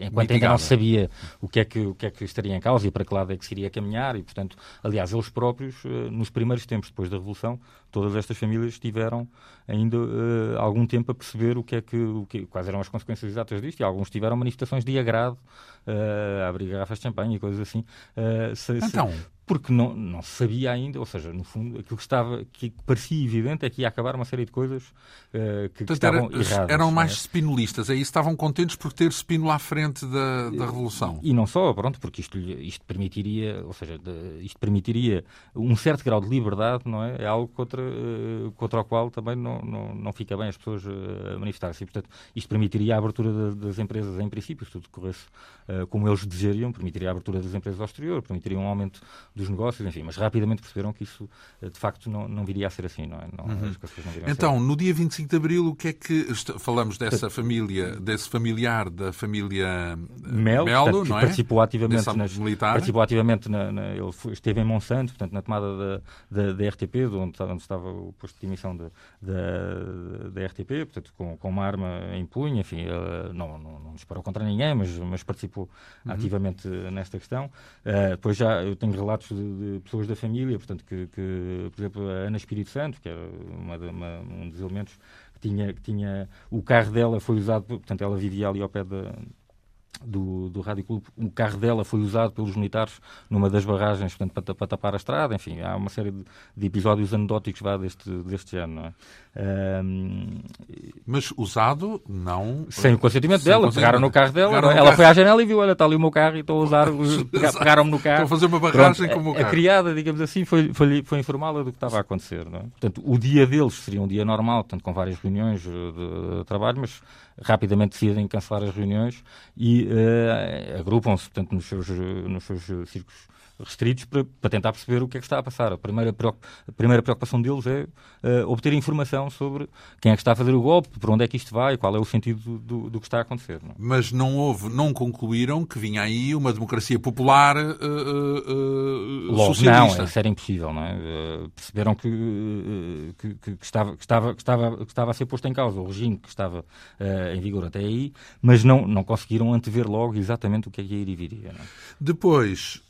enquanto ainda não sabia o que, é que, o que é que estaria em causa e para que lado é que se iria caminhar, e, portanto, aliás, eles próprios, nos primeiros tempos depois da Revolução, todas estas famílias tiveram ainda algum tempo a perceber o que é que, o que, quais eram as consequências exatas disto, e alguns tiveram manifestações de agrado uh, a abrir garrafas de champanhe e coisas assim. Uh, se, então, se, porque não, não se sabia ainda, ou seja, no fundo, aquilo que, estava, que parecia evidente é que ia acabar uma série de coisas uh, que, que estavam era, erradas. Eram mais é? spinolistas, aí estavam contentes por ter Spino à frente da, da Revolução. E, e, não só, pronto, porque isto, isto permitiria, ou seja, isto permitiria um certo grau de liberdade, não é? É algo contra, uh, contra o qual também não, não, não fica bem as pessoas uh, manifestarem-se. Portanto, isto permitiria a abertura das empresas em princípio, se tudo corresse como eles desejariam, permitiria a abertura das empresas ao exterior, permitiria um aumento dos negócios, enfim, mas rapidamente perceberam que isso eh, de facto não, não viria a ser assim, não é? Não, uhum. não então, no dia 25 de Abril, o que é que falamos dessa família, desse familiar da família eh, Mel, Melo, portanto, não é? Participou ativamente, nas, militar. participou ativamente na, na, ele foi, esteve em Monsanto, portanto, na tomada da, da, da RTP, onde, onde, estava o posto de emissão da, da, da RTP, portanto, com, com uma arma em punho, enfim, não, não, não disparou contra ninguém, mas, mas participou uhum. ativamente nesta questão. Uh, depois já eu tenho relatos de, de pessoas da família, portanto, que, que, por exemplo, a Ana Espírito Santo, que era uma, uma, um dos elementos que tinha, que tinha. O carro dela foi usado, portanto, ela vivia ali ao pé da do, do Rádio Clube, o carro dela foi usado pelos militares numa das barragens portanto, para, para tapar a estrada, enfim, há uma série de, de episódios anedóticos vá, deste, deste ano. Não é? Um, Mas usado, não... Sem o consentimento sem dela, pegaram no carro dela, ela carro. foi à janela e viu, olha, está ali o meu carro e estou a usar, pegaram-me no carro. Estou a fazer uma barragem Pronto, com o meu carro. A, a criada, digamos assim, foi, foi, foi informá-la do que estava a acontecer. Não é? Portanto, o dia deles seria um dia normal, portanto, com várias reuniões de, de trabalho, mas rapidamente decidem cancelar as reuniões e uh, agrupam-se, portanto, nos seus, nos seus círculos restritos para, para, tentar perceber o que é que está a passar. A primeira, a primeira preocupação deles é uh, obter informação sobre quem é que está a fazer o golpe, por onde é que isto vai, qual é o sentido do, do, do que está a acontecer. Não? É? Mas não houve, não concluíram que vinha aí uma democracia popular uh, uh, Logo, socialista. Não, isso era impossível. Não é? perceberam que, que, que, estava, que, estava, que, estava, que estava a ser posto em causa o regime que estava em vigor até aí, mas não, não conseguiram antever logo exatamente o que é que aí viria. Não é? Depois,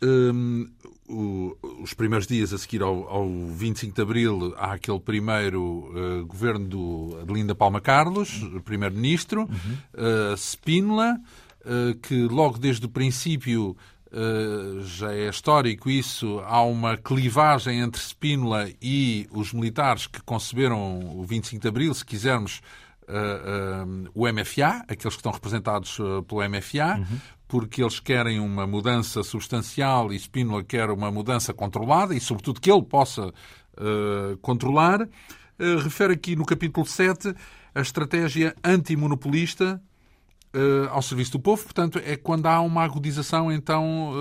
o, os primeiros dias a seguir ao, ao 25 de Abril, há aquele primeiro uh, governo do Linda Palma Carlos, primeiro-ministro, uhum. uh, Spínola, uh, que logo desde o princípio Uh, já é histórico isso, há uma clivagem entre Spínola e os militares que conceberam o 25 de Abril, se quisermos, uh, uh, o MFA, aqueles que estão representados pelo MFA, uhum porque eles querem uma mudança substancial e Spínola quer uma mudança controlada e, sobretudo, que ele possa uh, controlar. Uh, refere aqui no capítulo 7 a estratégia antimonopolista uh, ao serviço do povo. Portanto, é quando há uma agudização, então,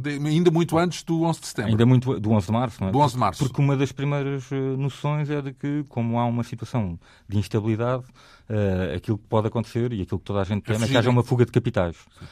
de, ainda muito antes do 11 de setembro. Ainda muito do 11 de março, não é? Do 11 de março. Porque uma das primeiras noções é de que, como há uma situação de instabilidade, aquilo que pode acontecer e aquilo que toda a gente teme é, é que haja uma fuga de capitais. Sim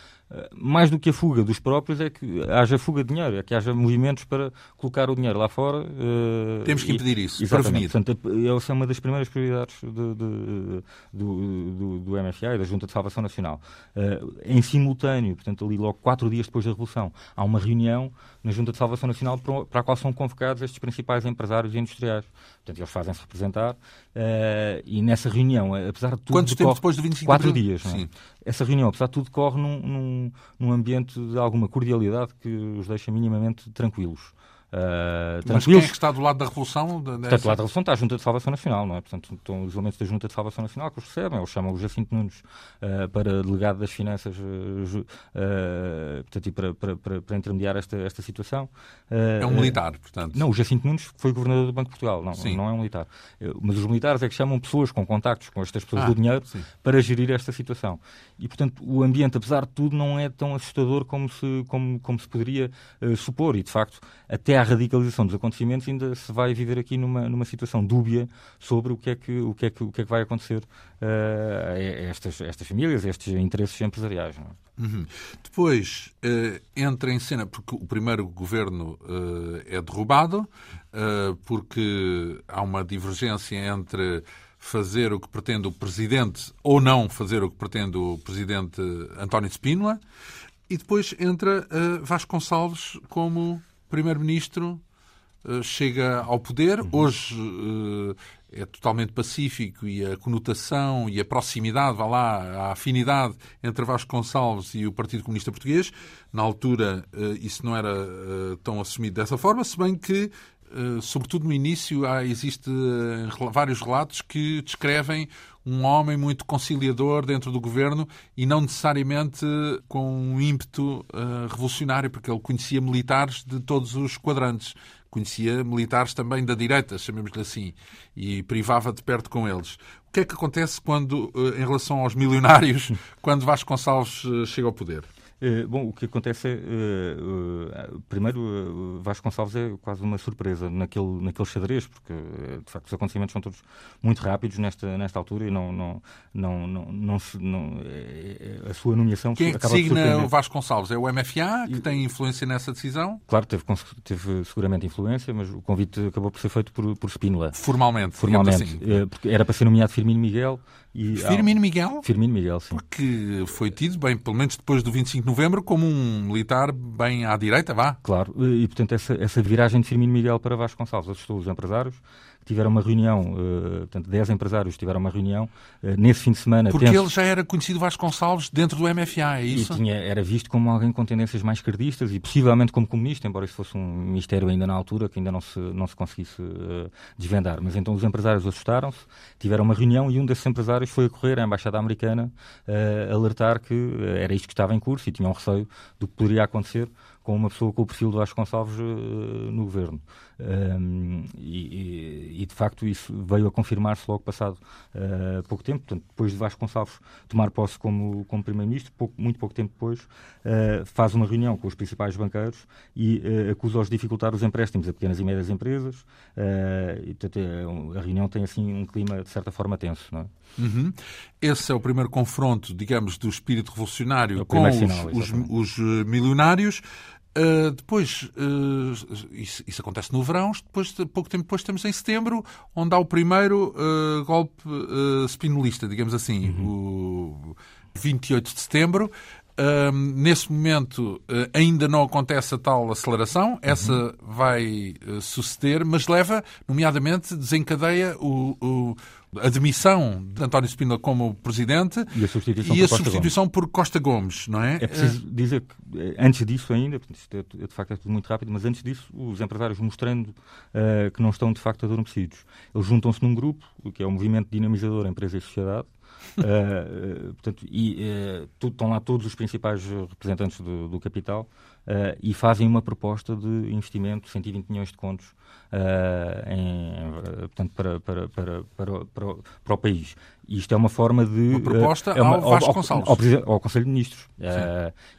mais do que a fuga dos próprios, é que haja fuga de dinheiro, é que haja movimentos para colocar o dinheiro lá fora. Uh, Temos que impedir e, isso, prevenir. Portanto, essa é uma das primeiras prioridades de, de, do, do, do, MFA e da Junta de Salvação Nacional. Uh, em simultâneo, portanto, ali logo quatro dias depois da Revolução, há uma reunião na Junta de Salvação Nacional para a qual são convocados estes principais empresários e industriais. Portanto, eles fazem-se representar uh, e nessa reunião, apesar de tudo... Quanto tempo depois do 25 Quatro de dias. Sim. É? Essa reunião, apesar de tudo, corre num, num, num ambiente de alguma cordialidade que os deixa minimamente tranquilos. Uh, Mas quem é que está do lado da Revolução? Dessa... Está do lado da Revolução está a Junta de Salvação Nacional, não é? Portanto, estão os elementos da Junta de Salvação Nacional que os recebem, eles chamam o Jacinto Nunes uh, para delegado das Finanças uh, portanto, e para, para, para, para, intermediar esta, esta situação. é um militar, portanto. Não, o Jacinto Nunes foi governador do Banco de Portugal, não, não é um militar. Mas os militares é que chamam pessoas com contactos com estas pessoas ah, do dinheiro sim. para gerir esta situação. E, portanto, o ambiente, apesar de tudo, não é tão assustador como se, como, como se poderia supor. E, de facto, até à radicalização dos acontecimentos ainda se vai viver aqui numa, numa situação dúbia sobre o que é que, o que, é que, o que, é que vai acontecer uh, a estas, estas famílias, a estes interesses empresariais. É? Uhum. Depois uh, entra em cena, porque o primeiro governo uh, é derrubado, porque há uma divergência entre fazer o que pretende o presidente ou não fazer o que pretende o presidente António Spínola, e depois entra Vasconcelos como primeiro-ministro uh, chega ao poder. Uhum. Hoje uh, é totalmente pacífico e a conotação e a proximidade, vá lá, a afinidade entre Vasconcelos e o Partido Comunista Português. Na altura, uh, isso não era tão assumido dessa forma, se bem que sobretudo no início, há, existe vários relatos que descrevem um homem muito conciliador dentro do governo e não necessariamente com um ímpeto uh, revolucionário, porque ele conhecia militares de todos os quadrantes. Conhecia militares também da direita, chamemos-lhe assim, e privava de perto com eles. O que é que acontece quando, em relação aos milionários, quando Vasconcelos chega ao poder? Eh, bom, o que acontece é, primeiro, Vasconcelos é quase uma surpresa naquele, naquele xadrez, porque de facto os acontecimentos são todos muito rápidos nesta, nesta altura e não, não, não, não, não, não a sua nomeação Quem é que designa o Vasconcelos? É o MFA que tem influência nessa decisão? Claro, teve, teve seguramente influência, mas o convite acabou por ser feito por, por Spínola. Formalmente. Formalmente, assim. porque era para ser nomeado Firmino Miguel. E, Firmino Miguel? Firmino Miguel, sim. Porque foi tido, bem, pelo menos depois do 25 de novembro, como um militar bem à direita, vá. Claro, e portanto essa, essa viragem de Firmino Miguel para Vasconcelos assustou os empresários, tiveram uma reunião, uh, portanto, 10 empresários tiveram uma reunião uh, nesse fim de semana. Porque ele já era conhecido Vasconcelos dentro do MFA, é isso? E tinha, era visto como alguém com tendências mais cardistas e possivelmente como comunista, embora isso fosse um mistério ainda na altura, que ainda não se, não se conseguisse uh, desvendar. Mas então os empresários assustaram-se, tiveram uma reunião e um desses empresários foi a correr à Embaixada Americana alertar que era isto que estava em curso e tinham receio do que poderia acontecer com uma pessoa com o perfil de Vasconcelos uh, no governo. Um, e, e, de facto isso veio a confirmar-se logo passado uh, pouco tempo. Portanto, depois de Vasconcelos tomar posse como, como Primeiro-Ministro, muito pouco tempo depois, uh, faz uma reunião com os principais banqueiros e uh, acusa-os de dificultar os empréstimos a pequenas e médias empresas. e, portanto, é a reunião tem assim um clima de certa forma tenso. Não é? Uhum. Esse é o primeiro confronto, digamos, do espírito revolucionário é com sinal, os, os, os milionários. Uh, depois, uh, isso, isso, acontece no verão, depois, pouco tempo depois temos em setembro, onde há o primeiro uh, golpe spinolista, digamos assim, uhum. o 28 de setembro. nesse momento ainda não acontece a tal aceleração, uhum. essa vai suceder, mas leva, nomeadamente, desencadeia o, o a demissão de António Spínola como presidente e a substituição, e por, a Costa substituição por, Costa Gomes, não é? É preciso dizer que, eh, antes disso ainda, isto é, é, de facto é tudo muito rápido, mas antes disso, os empresários mostrando uh, que não estão de facto adormecidos. Eles juntam-se num grupo, que é o Movimento Dinamizador Empresa e Sociedade, uh, portanto, e uh, estão lá todos os principais representantes do, do capital uh, e fazem uma proposta de investimento de 120 milhões de contos em, portanto, para, para, para, para, para, para o país. Isto é uma forma de. Uma proposta é uma, ao Vasco ao, Gonçalves. Ao, ao, ao, Conselho de Ministros.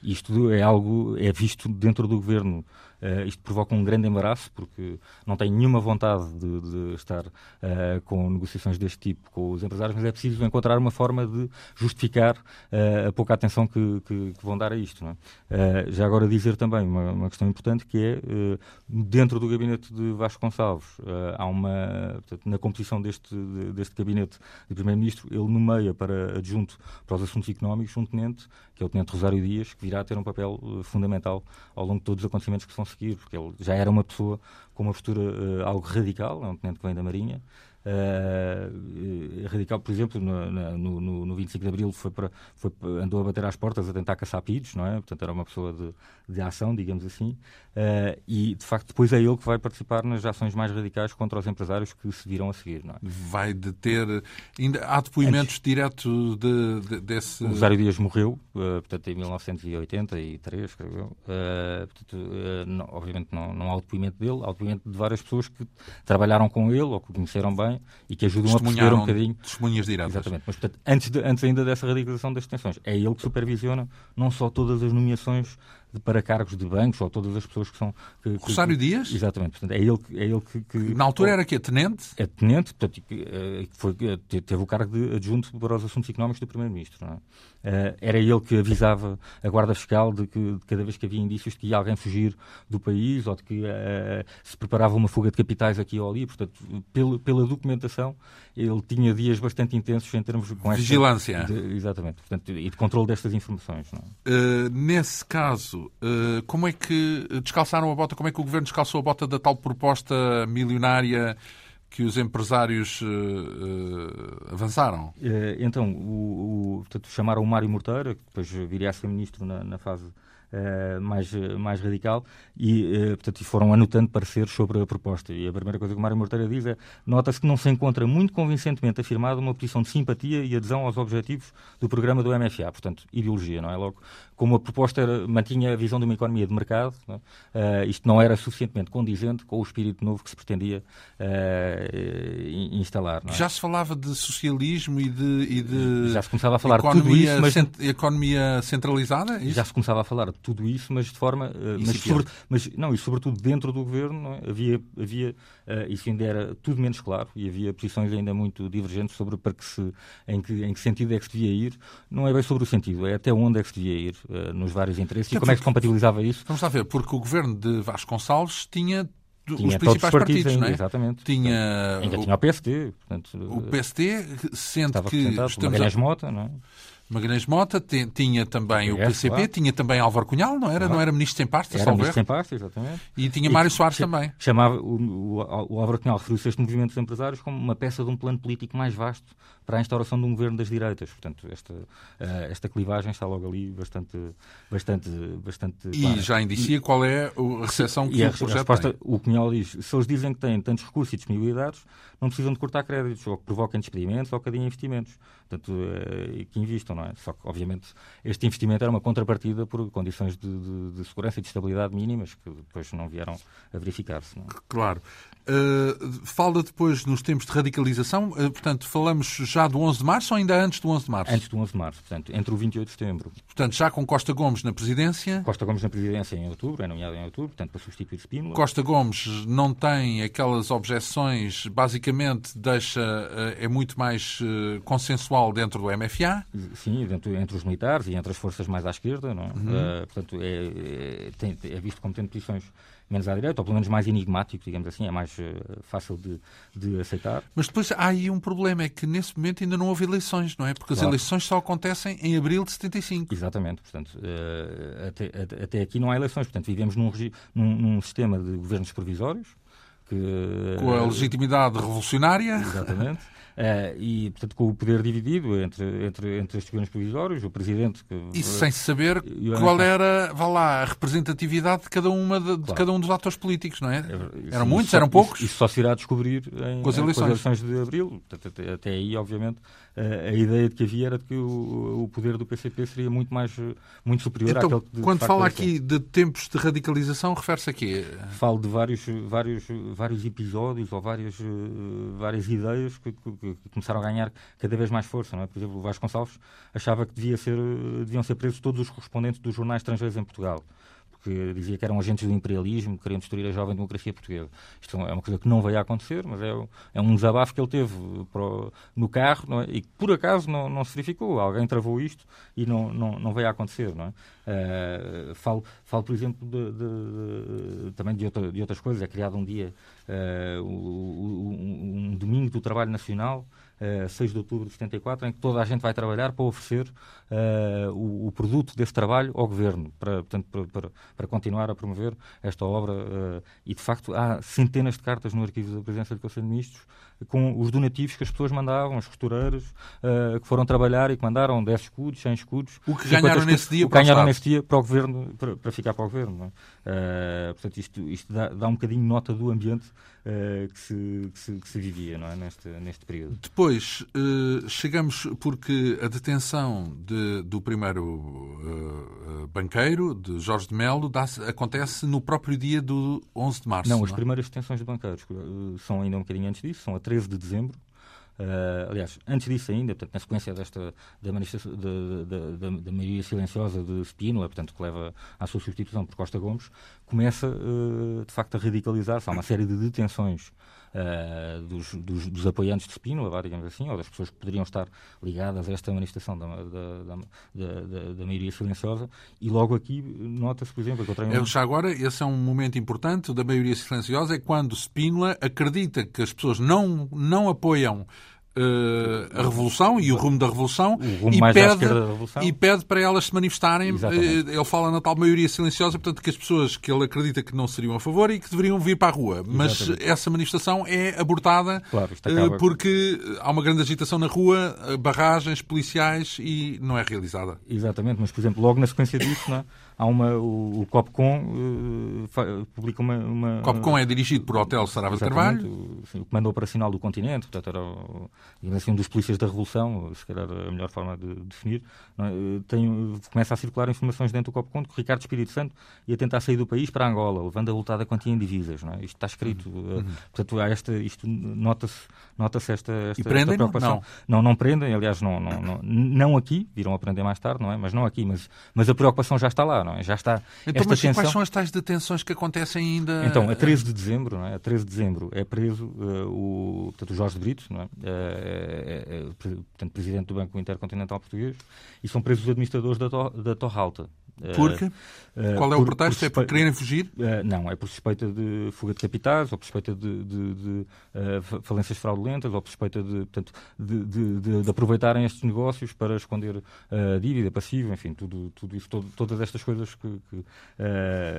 isto é algo, é visto dentro do governo Uh, isto provoca um grande embaraço, porque não tem nenhuma vontade de, de estar uh, com negociações deste tipo com os empresários, mas é preciso encontrar uma forma de justificar uh, a pouca atenção que, que, que, vão dar a isto. É? já agora dizer também uma, uma questão importante que é, dentro do gabinete de Vasco Gonçalves, há uma, portanto, na composição deste, deste gabinete de Primeiro-Ministro, ele nomeia para adjunto para os assuntos económicos um tenente, que é o tenente Rosário Dias, que virá a ter um papel fundamental ao longo de todos os acontecimentos que se vão seguir, porque ele já era uma pessoa com uma postura uh, algo radical, é um tenente que vem da Marinha, uh, radical, por exemplo, no, no, no, 25 de Abril foi para, foi, andou a bater às portas a tentar caçar pidos, não é? Portanto, era uma pessoa de, de ação, digamos assim, uh, e de facto depois é ele que vai participar nas ações mais radicais contra os empresários que se viram a seguir, não é? Vai deter. Ainda há depoimentos Antes, diretos de, de, desse. O Rosário Dias morreu, uh, portanto, em 1983, creio eu. portanto, não, obviamente não, não há o depoimento dele, há o depoimento de várias pessoas que trabalharam com ele ou que o conheceram bem e que ajudam a perceber um bocadinho. Testemunhas diretas. Exatamente. Mas, portanto, antes, de, antes ainda dessa radicalização das detenções, é ele que supervisiona não só todas as nomeações de, para cargos de bancos ou todas as pessoas que são. Que, que, Rosário Dias? Exatamente. Portanto, é ele, é ele que, que. Na altura era que é tenente? É tenente, portanto, eh, foi, eh, teve o cargo de adjunto para os assuntos económicos do Primeiro-Ministro. É? Era ele que avisava a Guarda Fiscal de que de cada vez que havia indícios de que ia alguém fugir do país ou de que uh, se preparava uma fuga de capitais aqui ou ali. Portanto, pela, pela documentação, ele tinha dias bastante intensos em termos com Vigilância. De, exatamente. Portanto, e de controle destas informações. Uh, nesse caso, uh, como é que descalçaram a bota? Como é que o governo descalçou a bota da tal proposta milionária que os empresários uh, avançaram? então, o, o, portanto, chamaram o Mário Morteira, que depois viria a ser ministro na, na fase uh, mais, mais radical, e, uh, portanto, foram anotando pareceres sobre a proposta. E a primeira coisa que o Mário Morteira diz é nota-se que não se encontra muito convincentemente afirmada uma posição de simpatia e adesão aos objetivos do programa do MFA, portanto, ideologia, não é? Logo, como a proposta era, mantinha a visão de uma economia de mercado, não é? uh, isto não era suficientemente condizente com o espírito novo que se pretendia instalar. É? Já se falava de socialismo e de, e de já se começava a falar de tudo isso, mas economia centralizada. É já se começava a falar de tudo isso, mas de forma. Uh, mas, sobre, mas, não, e sobretudo dentro do governo é? havia, havia uh, isso ainda era tudo menos claro e havia posições ainda muito divergentes sobre para que se, em, que, em que sentido é que se devia ir. Não é bem sobre o sentido, é até onde é que se devia ir uh, nos vários interesses e como é que se compatibilizava isso. Vamos lá ver, porque o governo de Vasconcelos tinha tinha os principais partidos, partidos ainda, não é? Exatamente. Tinha ainda tinha o PSD. Portanto, o PSD, sendo que estamos a... Mota, não é? Magalhães Mota, tinha também o, o PCP, tinha também Álvaro Cunhal, não era? Claro. Não era ministro sem pasta, Era ministro sem pasta, exatamente. E tinha e Mário Soares também. Chamava, o, o, o Álvaro Cunhal referiu-se a este movimento dos empresários como uma peça de um plano político mais vasto para a instauração de um governo das direitas. Portanto, esta, esta clivagem está logo ali bastante, bastante, bastante E clara. já indicia e, qual é a recepção que e o projeto a resposta, tem. O Cunhal diz, se eles dizem que têm tantos recursos e disponibilidades, não precisam de cortar créditos, ou que provoquem despedimentos, ou que adiem investimentos. Portanto, é, que investam, não é? Só que, obviamente, este investimento era uma contrapartida por condições de, de, de segurança e de estabilidade mínimas que depois não vieram a verificar-se. É? Claro. Uh, fala depois nos tempos de radicalização, uh, portanto, falamos já do 11 de março ou ainda antes do 11 de março? Antes do 11 de março, portanto, entre o 28 de setembro. Portanto, já com Costa Gomes na presidência? Costa Gomes na presidência em outubro, é nomeado em outubro, portanto, para substituir Spínola. Costa Gomes não tem aquelas objeções, basicamente deixa, uh, é muito mais consensual dentro do MFA? Sim, dentro, entre os militares e entre as forças mais à esquerda, não é? Uhum. portanto, é, é, tem, é visto como tendo posições menos à direita, ou pelo menos mais enigmático, digamos assim, é mais uh, fácil de, de, aceitar. Mas depois há aí um problema, é que nesse momento ainda não houve eleições, não é? Porque claro. as eleições só acontecem em abril de 75. Exatamente, portanto, uh, até, até, aqui não há eleições, portanto, vivemos num, num, num sistema de governos provisórios. Que, Com a legitimidade revolucionária. Exatamente. Uh, e, portanto, com o poder dividido entre, entre, entre estes governos provisórios, o Presidente... Que, Isso sem saber qual era, vá lá, a representatividade de cada, uma de, de cada um dos atores políticos, não é? é eram muitos, só, eram poucos? Isso, isso, só se irá descobrir em, com as eleições, com as eleições de Abril. Portanto, até, até aí, obviamente, a ideia de que havia era de que o, o poder do PCP seria muito mais muito superior então, àquele que quando fala aqui de tempos de radicalização refere-se a quê? Falo de vários vários vários episódios ou várias várias ideias que, que, que começaram a ganhar cada vez mais força, não é? Por exemplo, o Vasconcelos achava que devia ser deviam ser presos todos os correspondentes dos jornais estrangeiros em Portugal que dizia que eram agentes do imperialismo, que queriam destruir a jovem democracia portuguesa. Isto é uma coisa que não vai acontecer, mas é, é um desabafo que ele teve no carro é? e que por acaso não, não, se verificou. Alguém travou isto e não, não, não veio a acontecer. Não é? Uh, falo, falo, por exemplo, de, de, de, também de, outra, de outras coisas. É criado um dia, uh, um domingo do trabalho nacional, uh, 6 de outubro de 74, em que toda a gente vai trabalhar para oferecer uh, o, o, produto desse trabalho ao governo, para, portanto, para, para, para continuar a promover esta obra. Uh, e, de facto, há centenas de cartas no arquivo da Presidência do Conselho de Ministros com os donativos que as pessoas mandavam, as costureiras uh, que foram trabalhar e que mandaram 10 escudos, 100 escudos. O que ganharam nesse dia para ganharam nesse dia para o governo, para, para ficar para o governo. É? Uh, portanto, isto, isto dá, dá, um bocadinho nota do ambiente uh, que, se, que, se, que, se, vivia não é? neste, neste período. Depois, chegamos porque a detenção de, do primeiro banqueiro, de Jorge de Melo, acontece no próprio dia do 11 de março. Não, não as é? primeiras detenções de banqueiros são ainda um bocadinho antes disso, são a 13 de dezembro. Uh, aliás, antes disso ainda, portanto, na sequência desta da, da, da, da maioria silenciosa de Spínola, portanto, que leva à sua substituição por Costa Gomes, começa, uh, de facto, a radicalizar-se. Há uma série de detenções uh, dos, dos, dos, apoiantes de Spínola, digamos assim, ou das pessoas que poderiam estar ligadas a esta manifestação da, da, da, da maioria silenciosa, e logo aqui nota-se, por exemplo, que eu tenho... Já agora, esse é um momento importante da maioria silenciosa, é quando Spínola acredita que as pessoas não, não apoiam Uh, a Revolução e o rumo da Revolução, rumo e, pede, revolução. e pede para elas se manifestarem. Uh, ele fala na tal maioria silenciosa, portanto, que as pessoas que ele acredita que não seriam a favor e que deveriam vir para a rua. Mas Exatamente. essa manifestação é abortada claro, uh, porque há uma grande agitação na rua, barragens policiais e não é realizada. Exatamente, mas, por exemplo, logo na sequência disso, não é? Há uma, o, o Copcom uh, publica uma, uma... Copcom é dirigido por Hotel Sarava Carvalho. O, assim, o Comando Operacional do Continente, portanto era o, assim, um dos polícias da Revolução, se calhar a melhor forma de, de definir. É? Tem, começa a circular informações dentro do Copcom de que Ricardo Espírito Santo ia tentar sair do país para Angola, levando a voltada quantia em divisas. Não é? Isto está escrito. Uhum. Uh, portanto, há esta, isto nota-se nota esta, esta, e prendem, esta preocupação. Não. não, não prendem, aliás, não, não, não, não aqui, virão aprender mais tarde, não é? Mas não aqui, mas, mas a preocupação já está lá não é? Já está então, esta mas tensão... quais são as tais detenções que acontecem ainda? Então, a 13 de dezembro, não é? A 13 de dezembro é preso uh, o, portanto, o Jorge Brito, não é? é, é, é portanto, presidente do Banco Intercontinental Português, e são presos os administradores da, da Torralta. Porque? Uh, Qual é o pretexto? Por é por quererem fugir? Uh, não, é por suspeita de fuga de capitais, ou por suspeita de, de, de uh, falências fraudulentas, ou por suspeita de, portanto, de, de aproveitarem estes negócios para esconder uh, dívida, passivo, enfim, tudo, tudo isso, todo, todas estas coisas que. que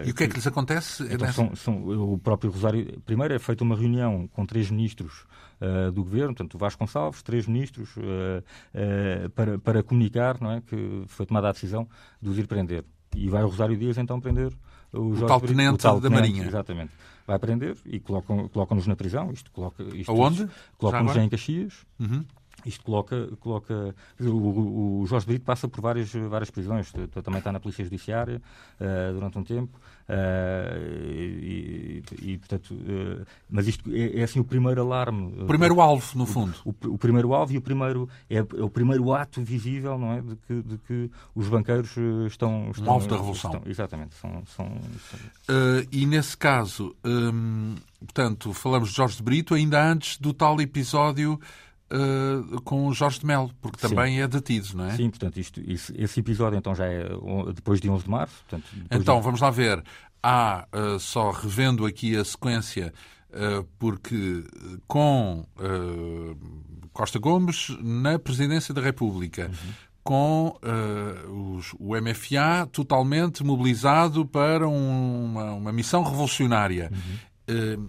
e o que é que lhes acontece? Então, são, são, o próprio Rosário. Primeiro é feita uma reunião com três ministros uh, do governo, portanto, Vasconcelos, três ministros, uh, para, para comunicar não é, que foi tomada a decisão de os ir prender. E vai o Rosário Dias então prender o, o tal tenente o tal da tenente, Marinha. Exatamente. Vai prender e colocam-nos colocam na prisão. Isto coloca, isto, Aonde? Colocam-nos em Caxias. Uhum. Isto coloca. coloca o, o, Jorge Brito passa por várias, várias prisões. Também está na Polícia Judiciária uh, durante um tempo. Uh, e, e, portanto, uh, mas isto é, é, assim o primeiro alarme. O primeiro alvo, no fundo. O, o, o primeiro alvo e o primeiro, é, é, o primeiro ato visível, não é? De que, de que os banqueiros estão. estão um alvo da revolução. Estão, exatamente. São, são, são... e nesse caso, um, portanto, falamos de Jorge de Brito ainda antes do tal episódio uh, com o Jorge de Melo, porque também Sim. é detido, não é? Sim, portanto, isto, isso, esse episódio então já é depois de 11 de março. Portanto, então, de... vamos lá ver. Há, uh, só revendo aqui a sequência, uh, porque com Costa Gomes na presidência da República, uhum. com os, o MFA totalmente mobilizado para um, uma, uma, missão revolucionária. Uhum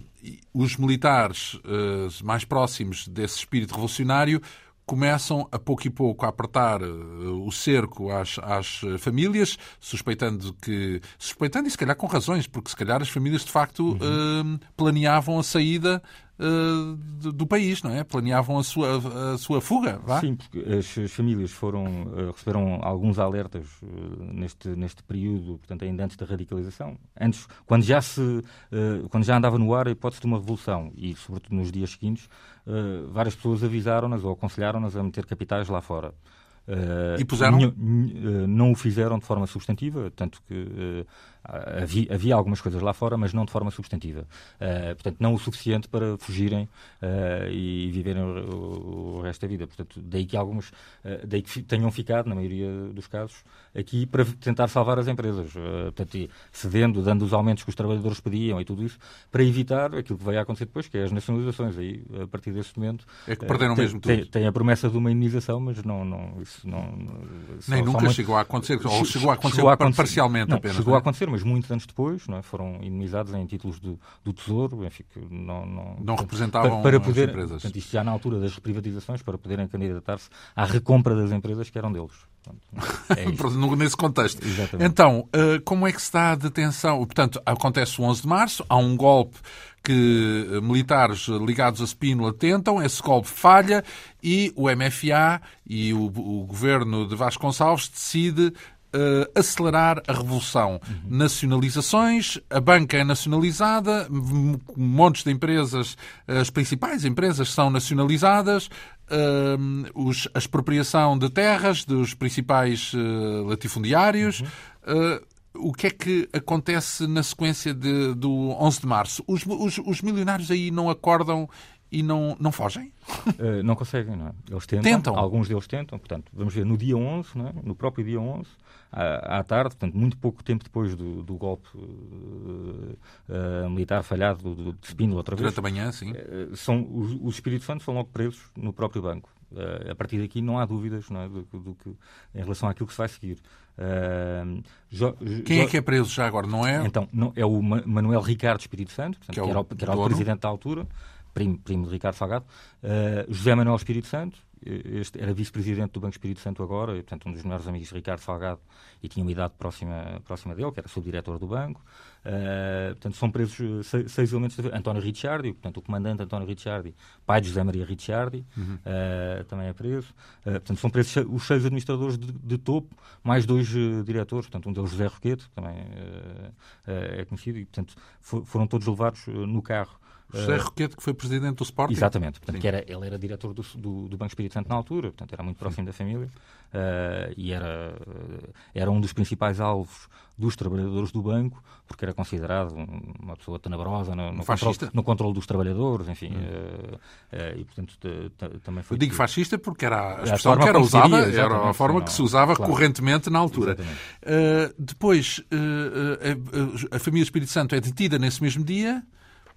os militares uh, mais próximos desse espírito revolucionário começam a pouco e pouco a apertar uh, o cerco às, às, famílias, suspeitando que. suspeitando e se calhar com razões, porque se calhar as famílias de facto uhum. uh, planeavam a saída do, do, país, não é? Planeavam a sua, a sua fuga. Vá? Sim, porque as, as famílias foram, uh, receberam alguns alertas uh, neste, neste período, portanto, ainda antes da radicalização. Antes, quando já, se, quando já andava no ar a hipótese de uma revolução, e sobretudo nos dias seguintes, várias pessoas avisaram-nas ou aconselharam-nas a meter capitais lá fora. Uh, e puseram? Não o fizeram de forma substantiva, tanto que uh, Havia, havia, algumas coisas lá fora, mas não de forma substantiva. Uh, portanto, não o suficiente para fugirem uh, e viverem o, o, resto da vida. Portanto, daí que alguns, uh, daí que tenham ficado, na maioria dos casos, aqui para tentar salvar as empresas. portanto, cedendo, dando os aumentos que os trabalhadores pediam e tudo isso, para evitar aquilo que vai acontecer depois, que é as nacionalizações. Aí, a partir desse momento... É que perderam tem, mesmo tudo. Tem, tem, a promessa de uma indenização, mas não... não, isso não Nem nunca chegou a acontecer, ou chegou a acontecer, chegou a acontecer parcialmente não, apenas. Chegou a é? acontecer, mas mas muitos anos depois não é? foram indemnizados em títulos do, do Tesouro, enfim, que não, não, não representavam para, para poder, as empresas. Portanto, isto já na altura das privatizações, para poderem candidatar-se à recompra das empresas que eram deles. é Nesse contexto. Exatamente. Então, eh, como é que se dá a detenção? Portanto, acontece o 11 de março, há um golpe que eh, militares ligados a Spínola tentam, esse golpe falha e o MFA e o, o governo de Vasconcelos decide uh, acelerar a revolução. Uhum. Nacionalizações, a banca é nacionalizada, montes de empresas, as principais empresas são nacionalizadas, uh, os, a expropriação de terras dos principais uh, latifundiários. Uhum. o que é que acontece na sequência de, do 11 de março? Os, os, os milionários aí não acordam e não, não fogem? Não conseguem, não é? Eles tentam, tentam, Alguns deles tentam. Portanto, vamos ver, no dia 11, é? no próprio dia 11, à, à, tarde, portanto, muito pouco tempo depois do, do golpe uh, uh, militar falhado do, de Spínola outra vez. Durante a manhã, sim. são, os, os Espíritos Santos são logo presos no próprio banco. a partir daqui não há dúvidas não é, do, do, que, em relação àquilo que se vai seguir. Uh, jo, Quem é que é preso já agora? Não é? Então, não, é o Manuel Ricardo Espírito Santo, portanto, que, é o, que, era o, que era o presidente da altura primo, primo de Ricardo Salgado, uh, José Manuel Espírito Santo, este era vice-presidente do Banco Espírito Santo agora, e, portanto, um dos melhores amigos de Ricardo Salgado, e tinha uma idade próxima, próxima dele, que era subdiretor do banco. Uh, portanto, são presos seis, seis elementos. De... António Ricciardi, portanto, o comandante António Ricciardi, pai de José Maria Ricciardi, uhum. uh, também é preso. Uh, portanto, são presos os seis administradores de, de topo, mais dois diretores, portanto, um deles José Roquete, que também é conhecido, e, portanto, for, foram todos levados no carro José uh, Roquete, que foi presidente do Sporting. Exatamente. Portanto, que era, ele era diretor do, do, do, Banco Espírito Santo na altura, portanto, era muito próximo Sim. da família uh, e era, uh, era um dos principais alvos dos trabalhadores do banco, porque era considerado uma pessoa tenebrosa no, no, controle, no controle, dos trabalhadores, enfim. Hum. e, portanto, também foi... Eu digo fascista porque era a expressão a que era usada, era a forma que se usava claro. correntemente na altura. depois, a família Espírito Santo é detida nesse mesmo dia...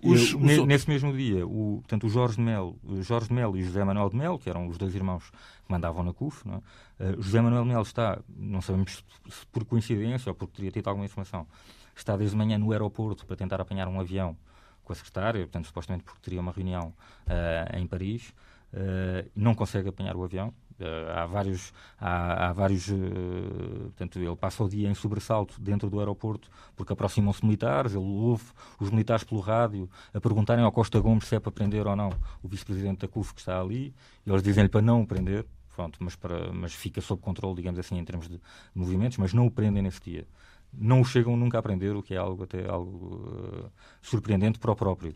Os, os... Nesse mesmo dia, o, portanto, o Jorge de Melo, Jorge de Melo e José Manuel de Melo, que eram os dois irmãos que mandavam na CUF, é? uh, José Manuel de Melo está, não sabemos se por coincidência ou porque teria tido alguma informação, está desde manhã no aeroporto para tentar apanhar um avião com a secretária, portanto, supostamente porque teria uma reunião uh, em Paris, uh, não consegue apanhar o avião. Uh, há vários, há, há vários portanto, ele passa o dia em sobressalto dentro do aeroporto porque aproximam-se militares, ele ouve os militares pelo rádio a perguntarem ao Costa Gomes se é para prender ou não o vice-presidente da CUF que está ali, e eles dizem-lhe para não o prender, pronto, mas, para, mas fica sob controle, digamos assim, em termos de movimentos, mas não o prendem nesse dia não chegam nunca a aprender, o que é algo até algo uh, surpreendente para o próprio.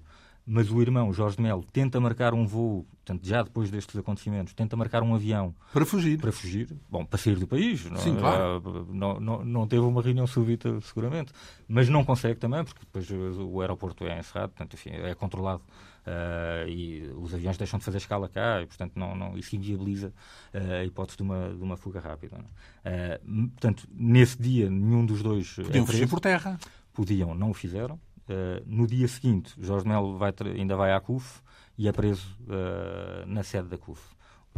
Mas o irmão, Jorge de Melo, tenta marcar um voo, portanto, já depois destes acontecimentos, tenta marcar um avião. Para fugir. Para fugir. Bom, para sair do país. Sim, não, claro. Eh, não, não, não, teve uma reunião súbita, seguramente. Mas não consegue também, porque depois o aeroporto é encerrado, portanto, enfim, é controlado Uh, e os aviões deixam de fazer escala cá e, portanto, não, não, isso inviabiliza uh, a hipótese de uma, de uma fuga rápida. Uh, portanto, nesse dia, nenhum dos dois. Podiam é fugir por terra. Podiam, não o fizeram. No dia seguinte, Jorge Melo vai ainda vai à CUF e é preso na sede da CUF.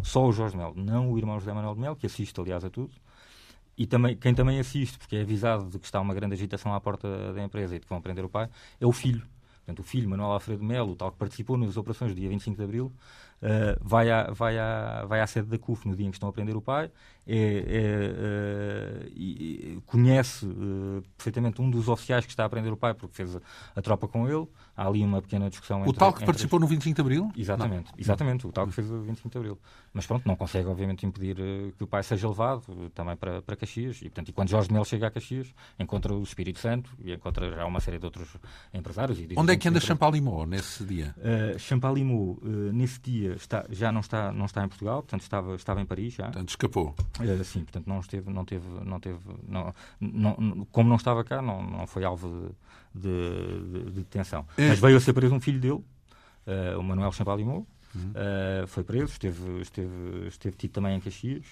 Só o Jorge Melo, não o irmão José Manuel de Melo, que assiste, aliás, a tudo. E também, quem também assiste, porque é avisado de que está uma grande agitação à porta da empresa e de que vão prender o pai, é o filho, Portanto, o filho, Manuel Alfredo Melo, tal que participou nas operações do dia 25 de Abril, uh, vai, à, vai, à, vai à sede da CUF no dia em que estão a prender o pai, é, é, uh, conhece uh, perfeitamente um dos oficiais que está a prender o pai, porque fez a, a tropa com ele. Há ali uma pequena discussão. O tal que participou no 25 de Abril? Exatamente, não. exatamente, o tal que fez o 25 de Abril. Mas pronto, não consegue, obviamente, impedir que o pai seja levado também para, para Caxias. E, portanto, e quando Jorge Melo chega a Caxias, encontra o Espírito Santo e encontra já uma série de outros empresários. Onde é que anda Champalimau nesse dia? Uh, Champalimau, nesse dia, está, já não está, não está em Portugal, portanto, estava, estava em Paris já. Portanto, escapou. Uh, sim, portanto, não esteve, não teve, não teve, não, não, como não estava cá, não, não foi alvo de, de, de, de detenção. É. Mas veio a ser preso um filho dele, uh, o Manuel Champalimau, uhum. foi preso, esteve, esteve, esteve tido também em Caxias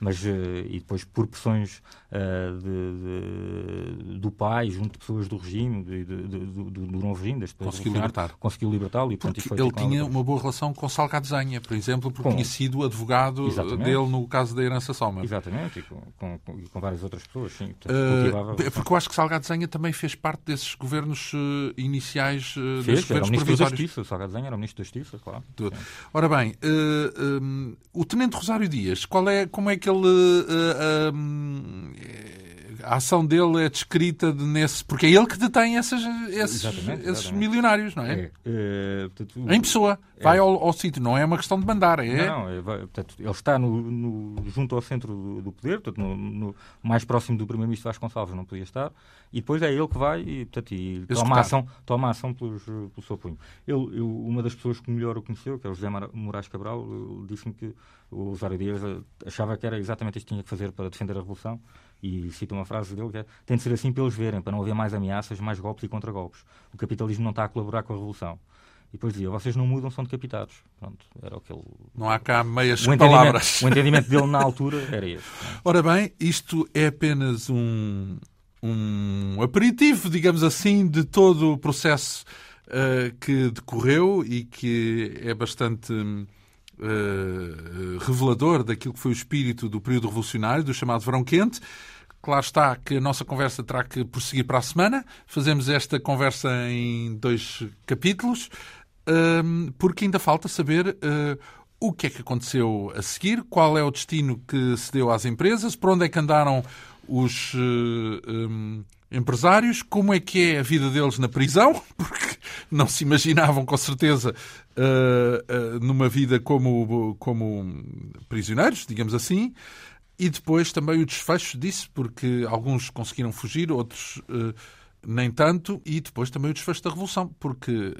mas uh, e depois por pressões uh, de, de, do pai junto de pessoas do regime, de, do, do, novo regime, das conseguiu libertar. Conseguiu libertá-lo. E, porque portanto, ele tinha uma boa relação com Salgado Zenha, por exemplo, porque com, tinha sido advogado exatamente. dele no caso da herança Soma. Exatamente, e com, com, com, várias outras pessoas, sim. Portanto, uh, porque eu acho que Salgado Zenha também fez parte desses governos iniciais uh, fez, desses governos era o ministro da Justiça, Salgado Zenha era o ministro da Justiça, claro. Ora bem, um, o Tenente Rosário Dias, qual é, como é que ele. Uh, uh, a ação dele é descrita de nesse. Porque é ele que detém essas, esses, exatamente, esses exatamente. milionários, não é? é, é portanto, em pessoa. É. Vai ao, ao sítio, não é uma questão de mandar. É... Não, é, portanto, ele está no, no, junto ao centro do, do poder, portanto, no, no, mais próximo do Primeiro-Ministro Vasconcelos não podia estar, e depois é ele que vai e, portanto, e toma, a ação, toma a ação pelos, pelo seu punho. Ele, eu, uma das pessoas que melhor o conheceu, que é o José Moraes Cabral, disse-me que o Osório Dias achava que era exatamente isto que tinha que fazer para defender a Revolução e cito uma frase dele que é tem de ser assim para eles verem, para não haver mais ameaças, mais golpes e contra-golpes. O capitalismo não está a colaborar com a Revolução. E depois dizia, vocês não mudam, são decapitados. Pronto, era o que ele... Não há cá meias o palavras. O entendimento dele na altura era esse. Ora bem, isto é apenas um, um aperitivo, digamos assim, de todo o processo uh, que decorreu e que é bastante uh, revelador daquilo que foi o espírito do período revolucionário, do chamado Verão Quente. Claro está que a nossa conversa terá que prosseguir para a semana. Fazemos esta conversa em dois capítulos, porque ainda falta saber eh, o que é que aconteceu a seguir, qual é o destino que se deu às empresas, por onde é que andaram os um, empresários, como é que é a vida deles na prisão, porque não se imaginavam com certeza uh, numa vida como, como prisioneiros, digamos assim, e depois também o desfecho disso, porque alguns conseguiram fugir, outros uh, nem tanto, e depois também o desfecho da Revolução, porque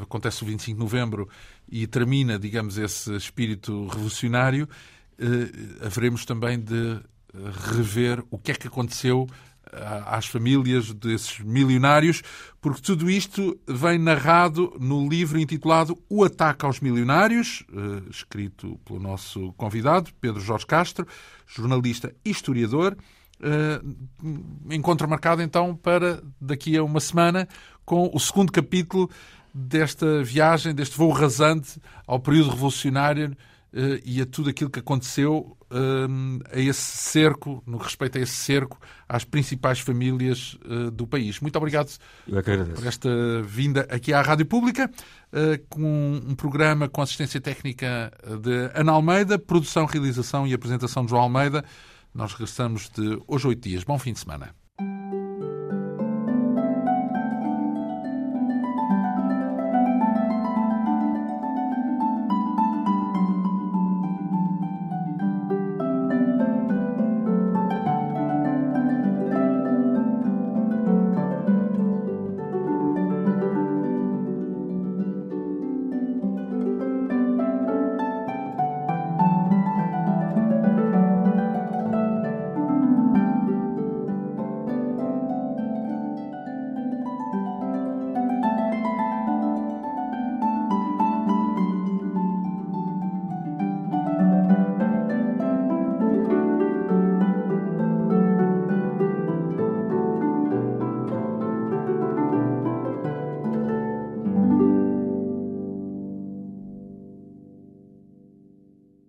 acontece o 25 de novembro e termina, digamos, esse espírito revolucionário, haveremos também de rever o que é que aconteceu às famílias desses milionários, porque tudo isto vem narrado no livro intitulado O Ataque aos Milionários, eh, escrito pelo nosso convidado, Pedro Jorge Castro, jornalista e historiador. Eh, encontro marcado então para daqui a uma semana com o segundo capítulo desta viagem, deste voo rasante ao período revolucionário e a tudo aquilo que aconteceu uh, a esse cerco, no que respeita a esse cerco, às principais famílias uh, do país. Muito obrigado por esta vinda aqui à Rádio Pública, com um programa com assistência técnica de Ana Almeida, produção, realização e apresentação de João Almeida. Nós regressamos de hoje oito dias. Bom fim de semana.